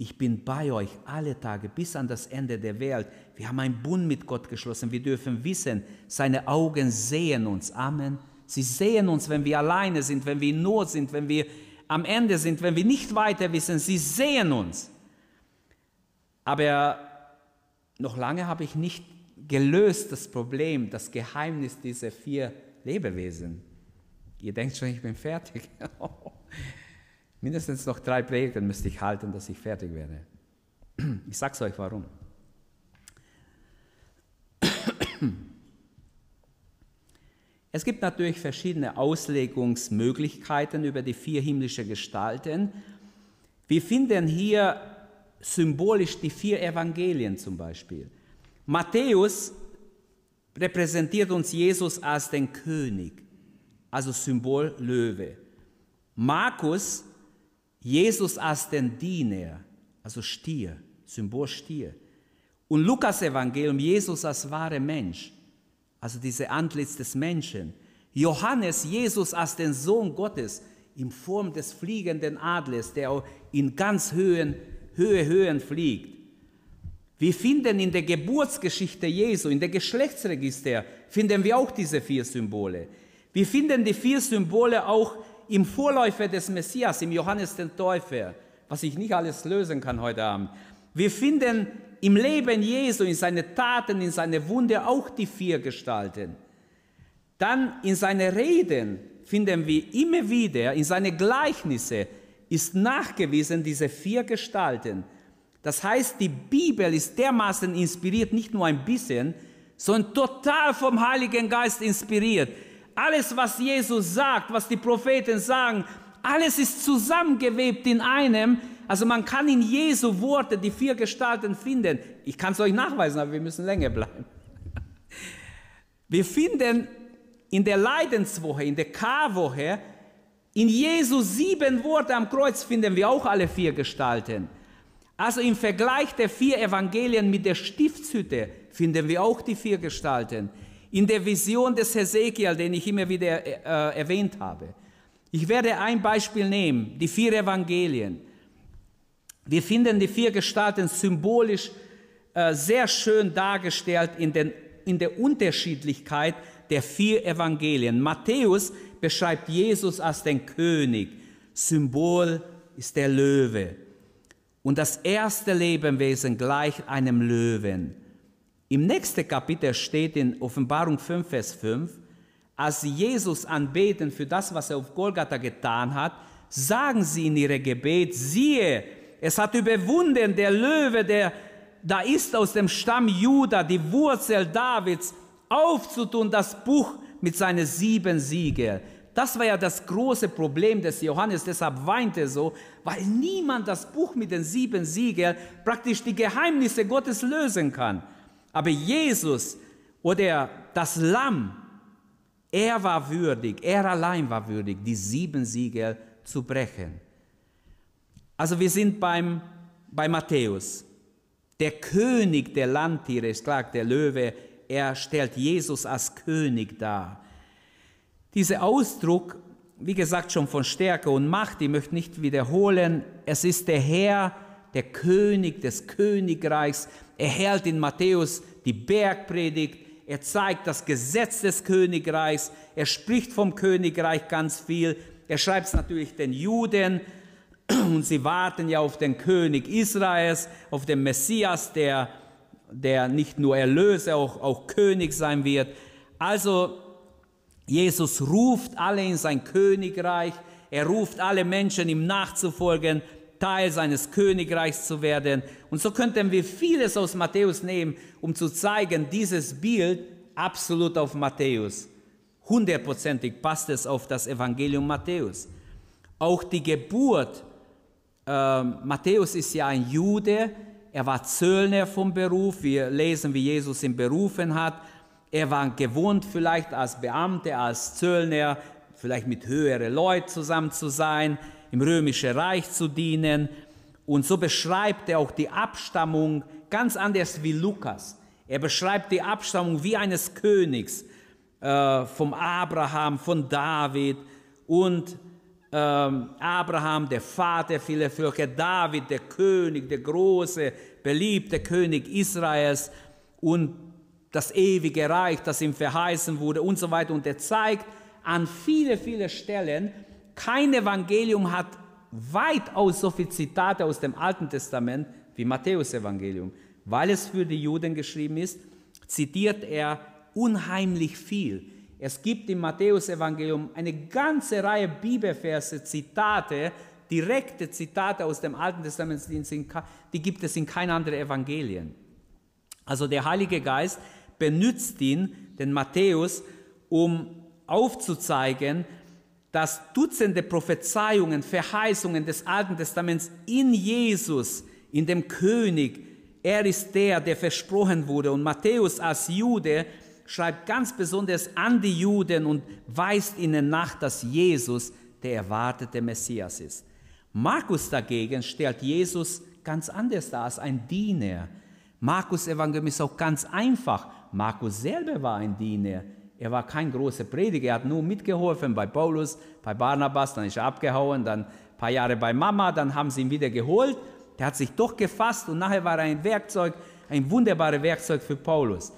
ich bin bei euch alle Tage bis an das Ende der Welt. Wir haben einen Bund mit Gott geschlossen. Wir dürfen wissen, seine Augen sehen uns. Amen. Sie sehen uns, wenn wir alleine sind, wenn wir in Not sind, wenn wir am Ende sind, wenn wir nicht weiter wissen. Sie sehen uns. Aber noch lange habe ich nicht gelöst das Problem, das Geheimnis dieser vier Lebewesen. Ihr denkt schon, ich bin fertig. Mindestens noch drei Predigten müsste ich halten, dass ich fertig werde. Ich sage es euch warum. Es gibt natürlich verschiedene Auslegungsmöglichkeiten über die vier himmlischen Gestalten. Wir finden hier symbolisch die vier Evangelien zum Beispiel. Matthäus repräsentiert uns Jesus als den König, also Symbol Löwe. Markus Jesus als den Diener, also Stier, Symbol Stier. Und Lukas Evangelium Jesus als wahre Mensch, also diese Antlitz des Menschen. Johannes Jesus als den Sohn Gottes in Form des fliegenden Adlers, der in ganz Höhen, Höhe, Höhen fliegt. Wir finden in der Geburtsgeschichte Jesu, in der Geschlechtsregister, finden wir auch diese vier Symbole. Wir finden die vier Symbole auch im Vorläufer des Messias, im Johannes den Täufer, was ich nicht alles lösen kann heute Abend. Wir finden im Leben Jesu, in seine Taten, in seine Wunde auch die vier Gestalten. Dann in seine Reden finden wir immer wieder, in seine Gleichnisse ist nachgewiesen diese vier Gestalten. Das heißt, die Bibel ist dermaßen inspiriert, nicht nur ein bisschen, sondern total vom Heiligen Geist inspiriert. Alles, was Jesus sagt, was die Propheten sagen, alles ist zusammengewebt in einem. Also man kann in Jesu Worte die vier Gestalten finden. Ich kann es euch nachweisen, aber wir müssen länger bleiben. Wir finden in der Leidenswoche, in der Karwoche, in Jesu sieben Worte am Kreuz finden wir auch alle vier Gestalten. Also im Vergleich der vier Evangelien mit der Stiftshütte finden wir auch die vier Gestalten. In der Vision des Hesekiel, den ich immer wieder äh, erwähnt habe. Ich werde ein Beispiel nehmen, die vier Evangelien. Wir finden die vier Gestalten symbolisch äh, sehr schön dargestellt in, den, in der Unterschiedlichkeit der vier Evangelien. Matthäus beschreibt Jesus als den König. Symbol ist der Löwe und das erste Lebewesen gleich einem Löwen. Im nächsten Kapitel steht in Offenbarung 5, Vers 5, als sie Jesus anbeten für das, was er auf Golgatha getan hat, sagen sie in ihre Gebet, siehe, es hat überwunden der Löwe, der da ist aus dem Stamm Juda, die Wurzel Davids, aufzutun das Buch mit seinen sieben Siegeln. Das war ja das große Problem des Johannes, deshalb weinte er so, weil niemand das Buch mit den sieben Siegeln praktisch die Geheimnisse Gottes lösen kann. Aber Jesus oder das Lamm, er war würdig, er allein war würdig, die sieben Siegel zu brechen. Also wir sind beim, bei Matthäus. Der König der Landtiere ist klar, der Löwe, er stellt Jesus als König dar. Dieser Ausdruck, wie gesagt, schon von Stärke und Macht, ich möchte nicht wiederholen, es ist der Herr, der König des Königreichs. Er hält in Matthäus die Bergpredigt, er zeigt das Gesetz des Königreichs, er spricht vom Königreich ganz viel, er schreibt es natürlich den Juden und sie warten ja auf den König Israels, auf den Messias, der, der nicht nur Erlöser, auch, auch König sein wird. Also Jesus ruft alle in sein Königreich, er ruft alle Menschen, ihm nachzufolgen, Teil seines Königreichs zu werden. Und so könnten wir vieles aus Matthäus nehmen, um zu zeigen, dieses Bild absolut auf Matthäus. Hundertprozentig passt es auf das Evangelium Matthäus. Auch die Geburt, äh, Matthäus ist ja ein Jude, er war Zöllner vom Beruf, wir lesen, wie Jesus ihn berufen hat. Er war gewohnt vielleicht als Beamter, als Zöllner, vielleicht mit höheren Leuten zusammen zu sein im römischen Reich zu dienen. Und so beschreibt er auch die Abstammung ganz anders wie Lukas. Er beschreibt die Abstammung wie eines Königs, äh, vom Abraham, von David und äh, Abraham, der Vater vieler Völker, David, der König, der große, beliebte König Israels und das ewige Reich, das ihm verheißen wurde und so weiter. Und er zeigt an viele, viele Stellen, kein Evangelium hat weitaus so viele Zitate aus dem Alten Testament wie Matthäus Evangelium. Weil es für die Juden geschrieben ist, zitiert er unheimlich viel. Es gibt im Matthäus Evangelium eine ganze Reihe Bibelverse, Zitate, direkte Zitate aus dem Alten Testament, die gibt es in kein anderen Evangelien. Also der Heilige Geist benutzt ihn, den Matthäus, um aufzuzeigen, dass Dutzende Prophezeiungen, Verheißungen des Alten Testaments in Jesus, in dem König, er ist der, der versprochen wurde. Und Matthäus als Jude schreibt ganz besonders an die Juden und weist ihnen nach, dass Jesus der erwartete Messias ist. Markus dagegen stellt Jesus ganz anders dar als ein Diener. Markus Evangelium ist auch ganz einfach. Markus selber war ein Diener. Er war kein großer Prediger, er hat nur mitgeholfen bei Paulus, bei Barnabas, dann ist er abgehauen, dann ein paar Jahre bei Mama, dann haben sie ihn wieder geholt. Der hat sich doch gefasst und nachher war er ein Werkzeug, ein wunderbares Werkzeug für Paulus.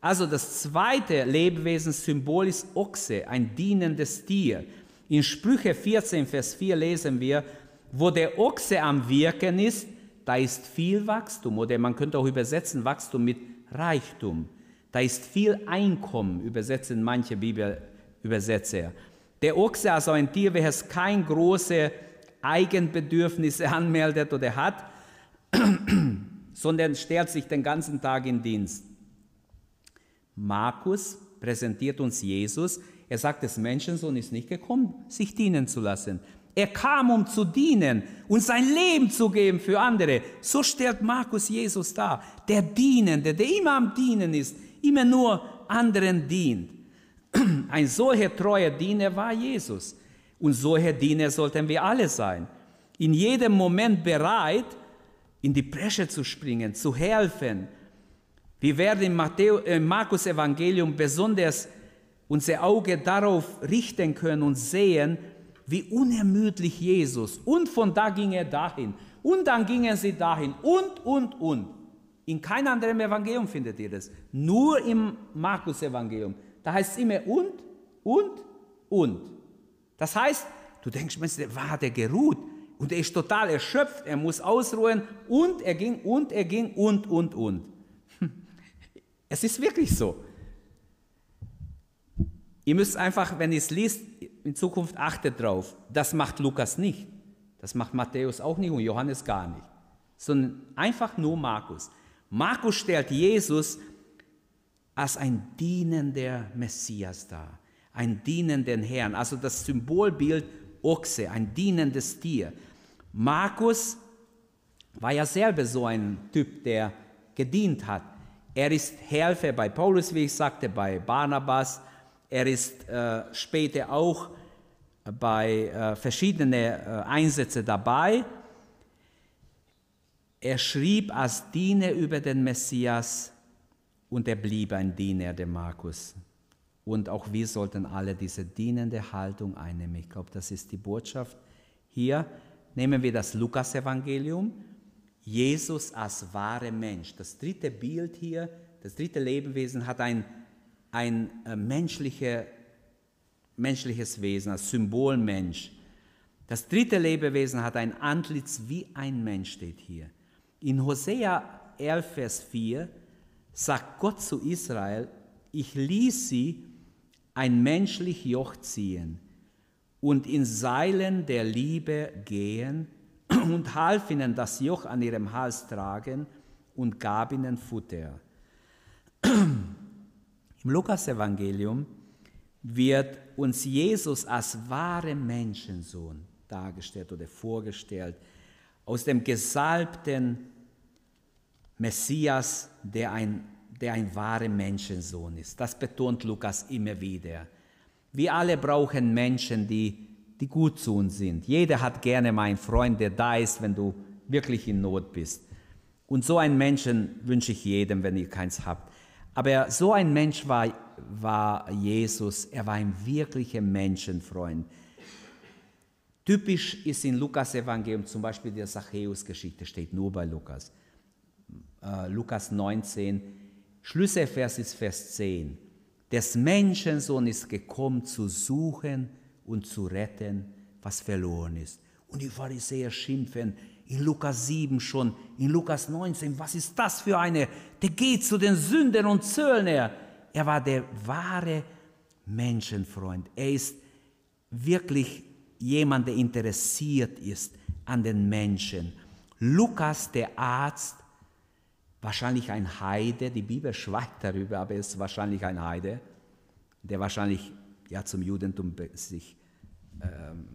Also das zweite Lebewesenssymbol ist Ochse, ein dienendes Tier. In Sprüche 14, Vers 4 lesen wir, wo der Ochse am Wirken ist, da ist viel Wachstum oder man könnte auch übersetzen Wachstum mit Reichtum. Da ist viel Einkommen, übersetzen manche Bibelübersetzer. Der Ochse, also ein Tier, welches kein große Eigenbedürfnisse anmeldet oder hat, sondern stellt sich den ganzen Tag in Dienst. Markus präsentiert uns Jesus. Er sagt, das Menschensohn ist nicht gekommen, sich dienen zu lassen. Er kam, um zu dienen und sein Leben zu geben für andere. So stellt Markus Jesus dar. Der Dienende, der immer am Dienen ist, immer nur anderen dient. Ein solcher treuer Diener war Jesus. Und solcher Diener sollten wir alle sein. In jedem Moment bereit, in die Bresche zu springen, zu helfen. Wir werden im, Matthäus, im Markus Evangelium besonders unser Auge darauf richten können und sehen, wie unermüdlich Jesus. Und von da ging er dahin. Und dann gingen sie dahin. Und, und, und. In keinem anderen Evangelium findet ihr das. Nur im Markus-Evangelium. Da heißt es immer und, und, und. Das heißt, du denkst, war hat er geruht? Und er ist total erschöpft, er muss ausruhen und er ging und er ging und, und, und. Es ist wirklich so. Ihr müsst einfach, wenn ihr es liest, in Zukunft achtet drauf. Das macht Lukas nicht. Das macht Matthäus auch nicht und Johannes gar nicht. Sondern einfach nur Markus. Markus stellt Jesus als ein dienender Messias dar, ein dienenden Herrn, also das Symbolbild Ochse, ein dienendes Tier. Markus war ja selber so ein Typ, der gedient hat. Er ist Helfer bei Paulus, wie ich sagte, bei Barnabas. Er ist äh, später auch bei äh, verschiedenen äh, Einsätzen dabei. Er schrieb als Diener über den Messias und er blieb ein Diener, der Markus. Und auch wir sollten alle diese dienende Haltung einnehmen. Ich glaube, das ist die Botschaft. Hier nehmen wir das Lukas-Evangelium. Jesus als wahre Mensch. Das dritte Bild hier, das dritte Lebewesen hat ein, ein äh, menschliche, menschliches Wesen, als Symbolmensch. Das dritte Lebewesen hat ein Antlitz wie ein Mensch, steht hier. In Hosea 11, Vers 4 sagt Gott zu Israel, ich ließ sie ein menschlich Joch ziehen und in Seilen der Liebe gehen und half ihnen das Joch an ihrem Hals tragen und gab ihnen Futter. Im Lukas-Evangelium wird uns Jesus als wahre Menschensohn dargestellt oder vorgestellt, aus dem gesalbten Messias, der ein der ein wahrer Menschensohn ist. Das betont Lukas immer wieder. Wir alle brauchen Menschen, die, die gut zu uns sind. Jeder hat gerne mal einen Freund, der da ist, wenn du wirklich in Not bist. Und so einen Menschen wünsche ich jedem, wenn ihr keins habt. Aber so ein Mensch war, war Jesus. Er war ein wirklicher Menschenfreund. Typisch ist in Lukas Evangelium zum Beispiel die Zachäus-Geschichte, steht nur bei Lukas. Äh, Lukas 19, Schlüsselvers ist Vers 10. Des Menschensohn ist gekommen, zu suchen und zu retten, was verloren ist. Und die Pharisäer schimpfen in Lukas 7 schon, in Lukas 19, was ist das für eine? Der geht zu den Sündern und Zöllner. Er war der wahre Menschenfreund. Er ist wirklich jemand, der interessiert ist an den Menschen. Lukas, der Arzt, wahrscheinlich ein Heide, die Bibel schweigt darüber, aber er ist wahrscheinlich ein Heide, der wahrscheinlich ja, zum Judentum sich, ähm,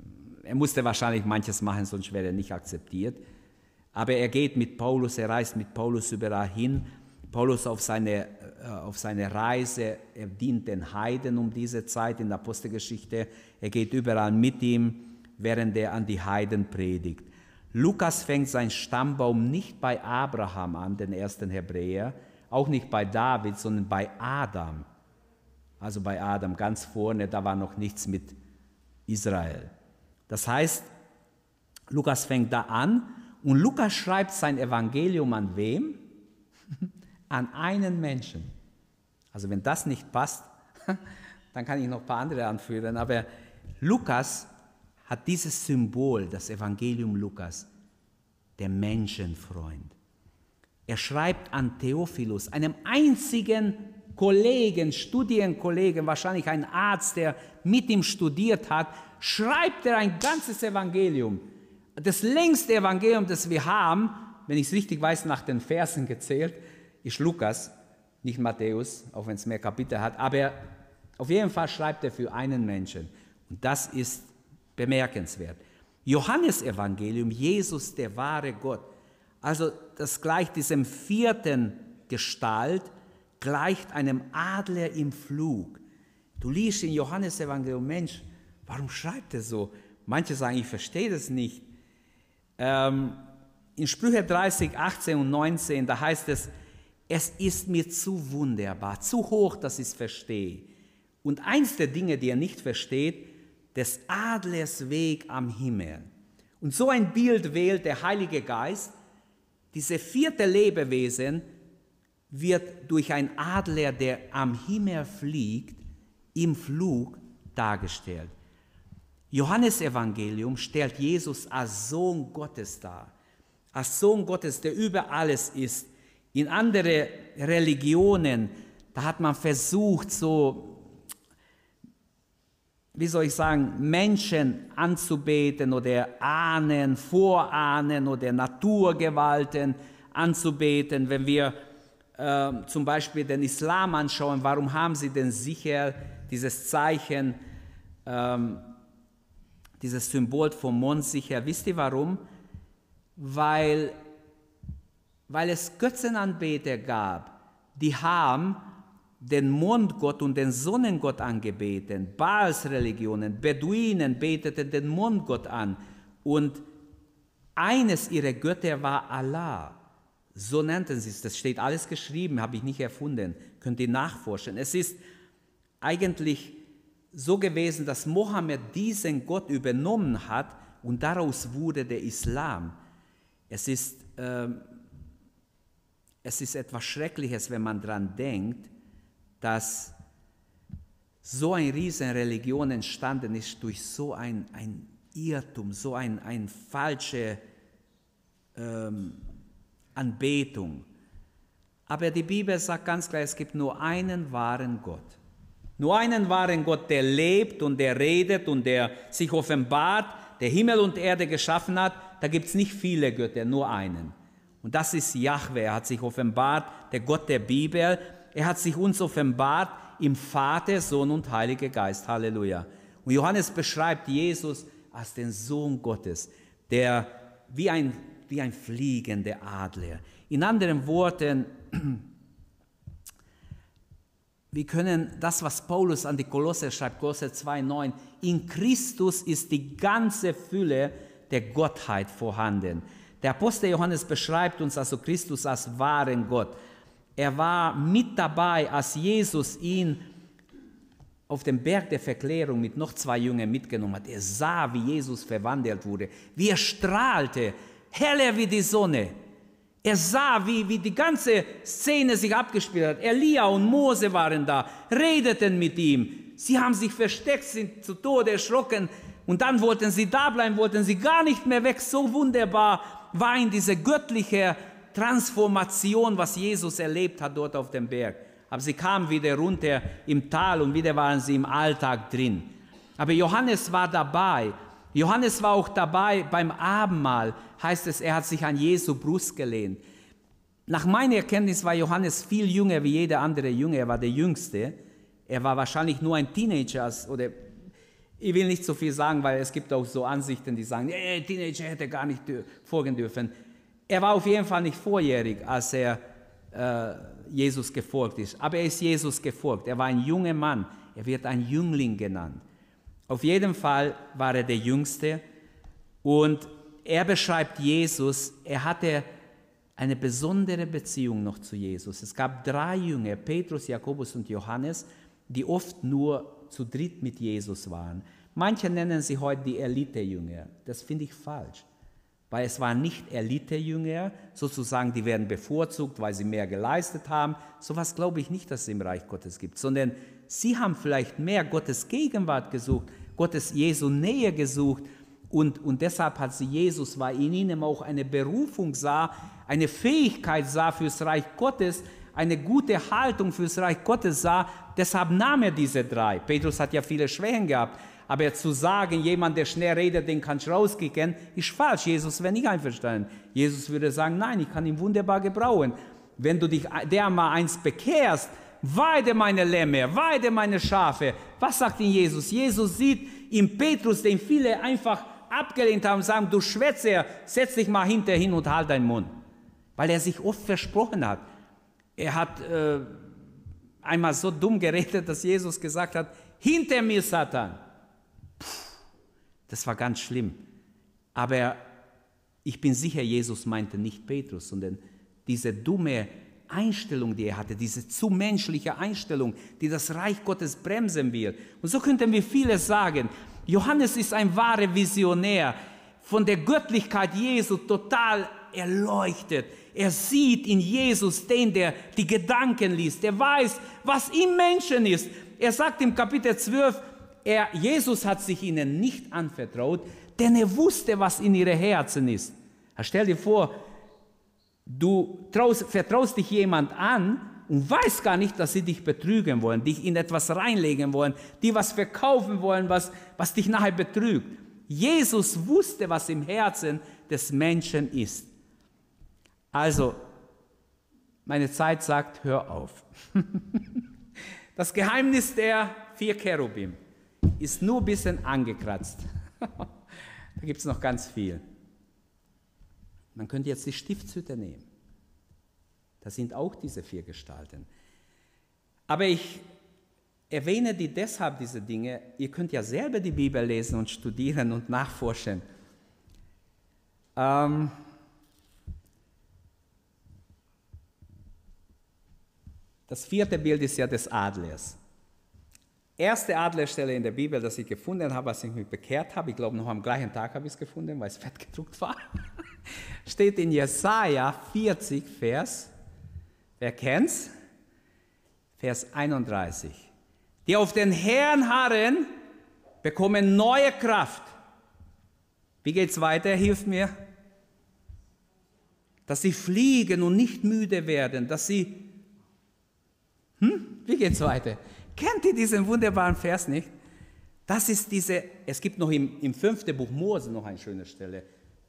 er musste wahrscheinlich manches machen, sonst wäre er nicht akzeptiert. Aber er geht mit Paulus, er reist mit Paulus überall hin. Paulus auf seine, äh, auf seine Reise, er dient den Heiden um diese Zeit in der Apostelgeschichte. Er geht überall mit ihm, während er an die Heiden predigt. Lukas fängt seinen Stammbaum nicht bei Abraham an, den ersten Hebräer, auch nicht bei David, sondern bei Adam. Also bei Adam ganz vorne, da war noch nichts mit Israel. Das heißt, Lukas fängt da an und Lukas schreibt sein Evangelium an wem? An einen Menschen. Also wenn das nicht passt, dann kann ich noch ein paar andere anführen, aber Lukas hat dieses Symbol, das Evangelium Lukas, der Menschenfreund. Er schreibt an Theophilus, einem einzigen Kollegen, Studienkollegen, wahrscheinlich ein Arzt, der mit ihm studiert hat, schreibt er ein ganzes Evangelium. Das längste Evangelium, das wir haben, wenn ich es richtig weiß, nach den Versen gezählt, ist Lukas, nicht Matthäus, auch wenn es mehr Kapitel hat, aber auf jeden Fall schreibt er für einen Menschen. Und das ist bemerkenswert. Johannes Evangelium, Jesus, der wahre Gott, also das gleicht diesem vierten Gestalt, gleicht einem Adler im Flug. Du liest in Johannes Evangelium, Mensch, warum schreibt er so? Manche sagen, ich verstehe das nicht. Ähm, in Sprüche 30, 18 und 19, da heißt es, es ist mir zu wunderbar, zu hoch, dass ich es verstehe. Und eins der Dinge, die er nicht versteht, des Adlers Weg am Himmel. Und so ein Bild wählt der Heilige Geist. Diese vierte Lebewesen wird durch ein Adler, der am Himmel fliegt, im Flug dargestellt. Johannes Evangelium stellt Jesus als Sohn Gottes dar, als Sohn Gottes, der über alles ist. In andere Religionen da hat man versucht, so, wie soll ich sagen, Menschen anzubeten oder Ahnen, Vorahnen oder Naturgewalten anzubeten. Wenn wir äh, zum Beispiel den Islam anschauen, warum haben sie denn sicher dieses Zeichen, ähm, dieses Symbol vom Mond sicher? Wisst ihr warum? Weil, weil es Götzenanbeter gab, die haben den Mondgott und den Sonnengott angebeten. Baals-Religionen, Beduinen beteten den Mondgott an. Und eines ihrer Götter war Allah. So nannten sie es. Das steht alles geschrieben, habe ich nicht erfunden. Könnt ihr nachforschen. Es ist eigentlich so gewesen, dass Mohammed diesen Gott übernommen hat und daraus wurde der Islam. Es ist, äh, es ist etwas Schreckliches, wenn man daran denkt, dass so eine riesen Religion entstanden ist durch so ein, ein Irrtum, so ein, ein falsche ähm, Anbetung. Aber die Bibel sagt ganz klar, es gibt nur einen wahren Gott. Nur einen wahren Gott, der lebt und der redet und der sich offenbart, der Himmel und Erde geschaffen hat. Da gibt es nicht viele Götter, nur einen. Und das ist Yahweh. Er hat sich offenbart, der Gott der Bibel. Er hat sich uns offenbart im Vater, Sohn und Heiliger Geist. Halleluja. Und Johannes beschreibt Jesus als den Sohn Gottes, der wie ein, wie ein fliegender Adler. In anderen Worten, wir können das, was Paulus an die Kolosser schreibt, Kolosser 2,9, in Christus ist die ganze Fülle der Gottheit vorhanden. Der Apostel Johannes beschreibt uns also Christus als wahren Gott. Er war mit dabei, als Jesus ihn auf dem Berg der Verklärung mit noch zwei Jüngern mitgenommen hat. Er sah, wie Jesus verwandelt wurde, wie er strahlte, heller wie die Sonne. Er sah, wie, wie die ganze Szene sich abgespielt hat. Elia und Mose waren da, redeten mit ihm. Sie haben sich versteckt, sind zu Tode erschrocken und dann wollten sie da bleiben, wollten sie gar nicht mehr weg. So wunderbar war in diese göttliche Transformation, was Jesus erlebt hat dort auf dem Berg. Aber sie kamen wieder runter im Tal und wieder waren sie im Alltag drin. Aber Johannes war dabei. Johannes war auch dabei beim Abendmahl, heißt es, er hat sich an Jesu Brust gelehnt. Nach meiner Erkenntnis war Johannes viel jünger wie jeder andere Junge. Er war der Jüngste. Er war wahrscheinlich nur ein Teenager oder ich will nicht so viel sagen, weil es gibt auch so Ansichten, die sagen, hey, Teenager hätte gar nicht folgen dürfen. Er war auf jeden Fall nicht vorjährig, als er äh, Jesus gefolgt ist. Aber er ist Jesus gefolgt. Er war ein junger Mann. Er wird ein Jüngling genannt. Auf jeden Fall war er der Jüngste. Und er beschreibt Jesus, er hatte eine besondere Beziehung noch zu Jesus. Es gab drei Jünger, Petrus, Jakobus und Johannes, die oft nur zu dritt mit Jesus waren. Manche nennen sie heute die Elite-Jünger. Das finde ich falsch weil es waren nicht Elite-Jünger, sozusagen, die werden bevorzugt, weil sie mehr geleistet haben. So etwas glaube ich nicht, dass es im Reich Gottes gibt, sondern sie haben vielleicht mehr Gottes Gegenwart gesucht, Gottes Jesu Nähe gesucht und, und deshalb hat sie Jesus, weil in ihnen auch eine Berufung sah, eine Fähigkeit sah fürs Reich Gottes, eine gute Haltung fürs Reich Gottes sah, deshalb nahm er diese drei. Petrus hat ja viele Schwächen gehabt, aber zu sagen, jemand, der schnell redet, den kannst du rauskicken, ist falsch. Jesus wäre nicht einverstanden. Jesus würde sagen, nein, ich kann ihn wunderbar gebrauchen. Wenn du dich der mal eins bekehrst, weide meine Lämmer, weide meine Schafe. Was sagt ihn Jesus? Jesus sieht im Petrus, den viele einfach abgelehnt haben, sagen, du Schwätzer, setz dich mal hinter hin und halt deinen Mund. Weil er sich oft versprochen hat. Er hat äh, einmal so dumm geredet, dass Jesus gesagt hat, hinter mir Satan. Das war ganz schlimm. Aber ich bin sicher, Jesus meinte nicht Petrus, sondern diese dumme Einstellung, die er hatte, diese zu menschliche Einstellung, die das Reich Gottes bremsen will. Und so könnten wir vieles sagen. Johannes ist ein wahrer Visionär, von der Göttlichkeit Jesu total erleuchtet. Er sieht in Jesus den, der die Gedanken liest. Er weiß, was im Menschen ist. Er sagt im Kapitel 12, er, Jesus hat sich ihnen nicht anvertraut, denn er wusste, was in ihren Herzen ist. Stell dir vor, du traust, vertraust dich jemand an und weiß gar nicht, dass sie dich betrügen wollen, dich in etwas reinlegen wollen, die was verkaufen wollen, was, was dich nachher betrügt. Jesus wusste, was im Herzen des Menschen ist. Also, meine Zeit sagt, hör auf. Das Geheimnis der vier Cherubim ist nur ein bisschen angekratzt. da gibt es noch ganz viel. Man könnte jetzt die Stiftshütte nehmen. Da sind auch diese vier Gestalten. Aber ich erwähne die deshalb diese Dinge. Ihr könnt ja selber die Bibel lesen und studieren und nachforschen. Ähm, das vierte Bild ist ja des Adlers. Erste Adlerstelle in der Bibel, das ich gefunden habe, als ich mich bekehrt habe, ich glaube noch am gleichen Tag habe ich es gefunden, weil es fett gedruckt war, steht in Jesaja 40, Vers Wer kennt's? Vers 31. Die auf den Herrn harren, bekommen neue Kraft. Wie geht's weiter? Hilf mir. Dass sie fliegen und nicht müde werden, dass sie. Hm? Wie geht's weiter? Kennt ihr diesen wunderbaren Vers nicht? Das ist diese, es gibt noch im, im fünften Buch Mose noch eine schöne Stelle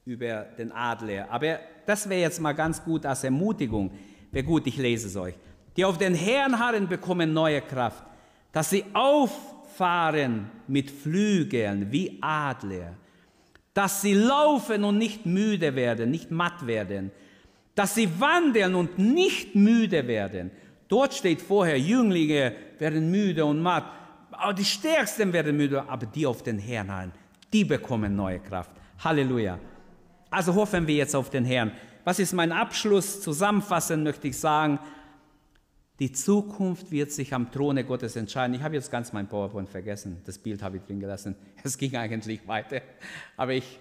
über den Adler. Aber das wäre jetzt mal ganz gut als Ermutigung. Wäre gut, ich lese es euch. Die auf den Herrn harren, bekommen neue Kraft, dass sie auffahren mit Flügeln wie Adler, dass sie laufen und nicht müde werden, nicht matt werden, dass sie wandeln und nicht müde werden. Dort steht vorher, Jünglinge werden müde und matt, aber die Stärksten werden müde, aber die auf den Herrn harren, die bekommen neue Kraft. Halleluja. Also hoffen wir jetzt auf den Herrn was ist mein Abschluss? Zusammenfassend möchte ich sagen, die Zukunft wird sich am Throne Gottes entscheiden. Ich habe jetzt ganz mein PowerPoint vergessen. Das Bild habe ich drin gelassen. Es ging eigentlich weiter. Aber ich,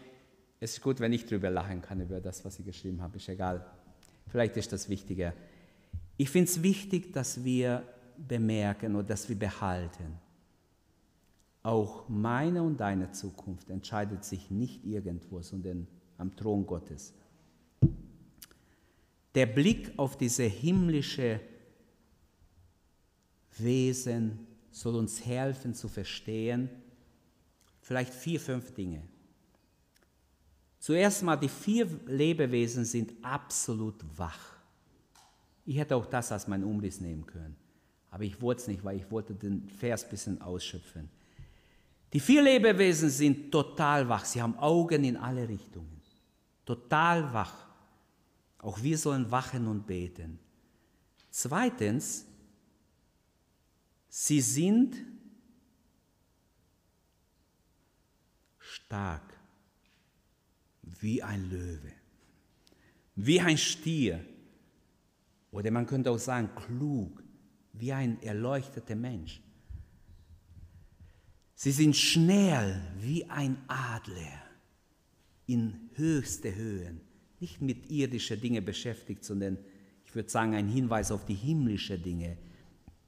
es ist gut, wenn ich drüber lachen kann, über das, was ich geschrieben habe. Ist egal. Vielleicht ist das wichtiger. Ich finde es wichtig, dass wir bemerken oder dass wir behalten. Auch meine und deine Zukunft entscheidet sich nicht irgendwo, sondern am Thron Gottes. Der Blick auf diese himmlische Wesen soll uns helfen zu verstehen, vielleicht vier, fünf Dinge. Zuerst mal, die vier Lebewesen sind absolut wach. Ich hätte auch das als mein Umriss nehmen können, aber ich wollte es nicht, weil ich wollte den Vers ein bisschen ausschöpfen. Die vier Lebewesen sind total wach, sie haben Augen in alle Richtungen, total wach. Auch wir sollen wachen und beten. Zweitens, sie sind stark, wie ein Löwe, wie ein Stier. Oder man könnte auch sagen, klug, wie ein erleuchteter Mensch. Sie sind schnell wie ein Adler in höchste Höhen nicht mit irdischen Dingen beschäftigt, sondern ich würde sagen, ein Hinweis auf die himmlischen Dinge,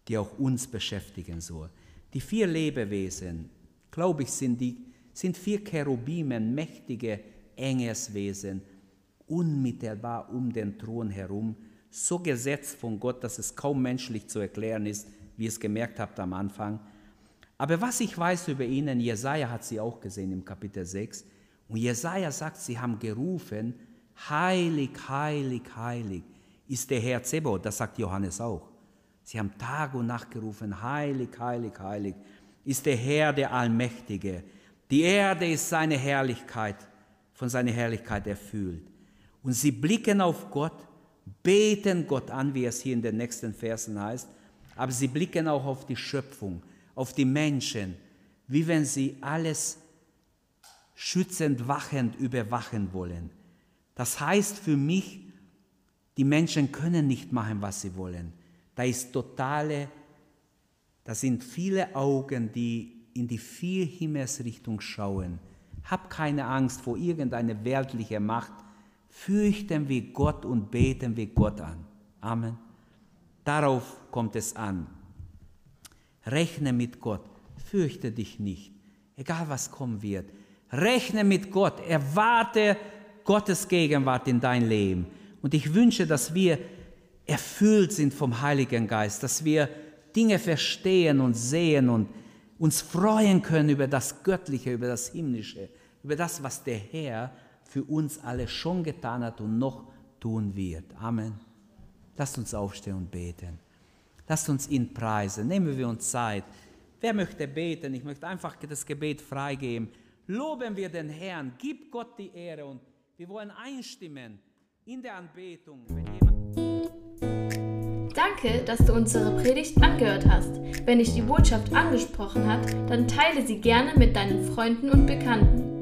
die auch uns beschäftigen so. Die vier Lebewesen, glaube ich, sind, die, sind vier Cherubimen, mächtige Engelswesen, unmittelbar um den Thron herum, so gesetzt von Gott, dass es kaum menschlich zu erklären ist, wie ihr es gemerkt habt am Anfang. Aber was ich weiß über ihnen, Jesaja hat sie auch gesehen im Kapitel 6, und Jesaja sagt, sie haben gerufen, Heilig, heilig, heilig ist der Herr Zebot, das sagt Johannes auch. Sie haben Tag und Nacht gerufen, heilig, heilig, heilig ist der Herr, der Allmächtige. Die Erde ist seine Herrlichkeit, von seiner Herrlichkeit erfüllt. Und sie blicken auf Gott, beten Gott an, wie es hier in den nächsten Versen heißt, aber sie blicken auch auf die Schöpfung, auf die Menschen, wie wenn sie alles schützend, wachend überwachen wollen. Das heißt für mich, die Menschen können nicht machen, was sie wollen. Da ist totale, da sind viele Augen, die in die vier Himmelsrichtung schauen. Hab keine Angst vor irgendeiner weltlichen Macht. Fürchten wir Gott und beten wir Gott an. Amen. Darauf kommt es an. Rechne mit Gott. Fürchte dich nicht. Egal was kommen wird. Rechne mit Gott. Erwarte Gottes Gegenwart in dein Leben. Und ich wünsche, dass wir erfüllt sind vom Heiligen Geist, dass wir Dinge verstehen und sehen und uns freuen können über das Göttliche, über das Himmlische, über das, was der Herr für uns alle schon getan hat und noch tun wird. Amen. Lasst uns aufstehen und beten. Lasst uns ihn preisen. Nehmen wir uns Zeit. Wer möchte beten? Ich möchte einfach das Gebet freigeben. Loben wir den Herrn. Gib Gott die Ehre und wir wollen einstimmen in der Anbetung. Danke, dass du unsere Predigt angehört hast. Wenn dich die Botschaft angesprochen hat, dann teile sie gerne mit deinen Freunden und Bekannten,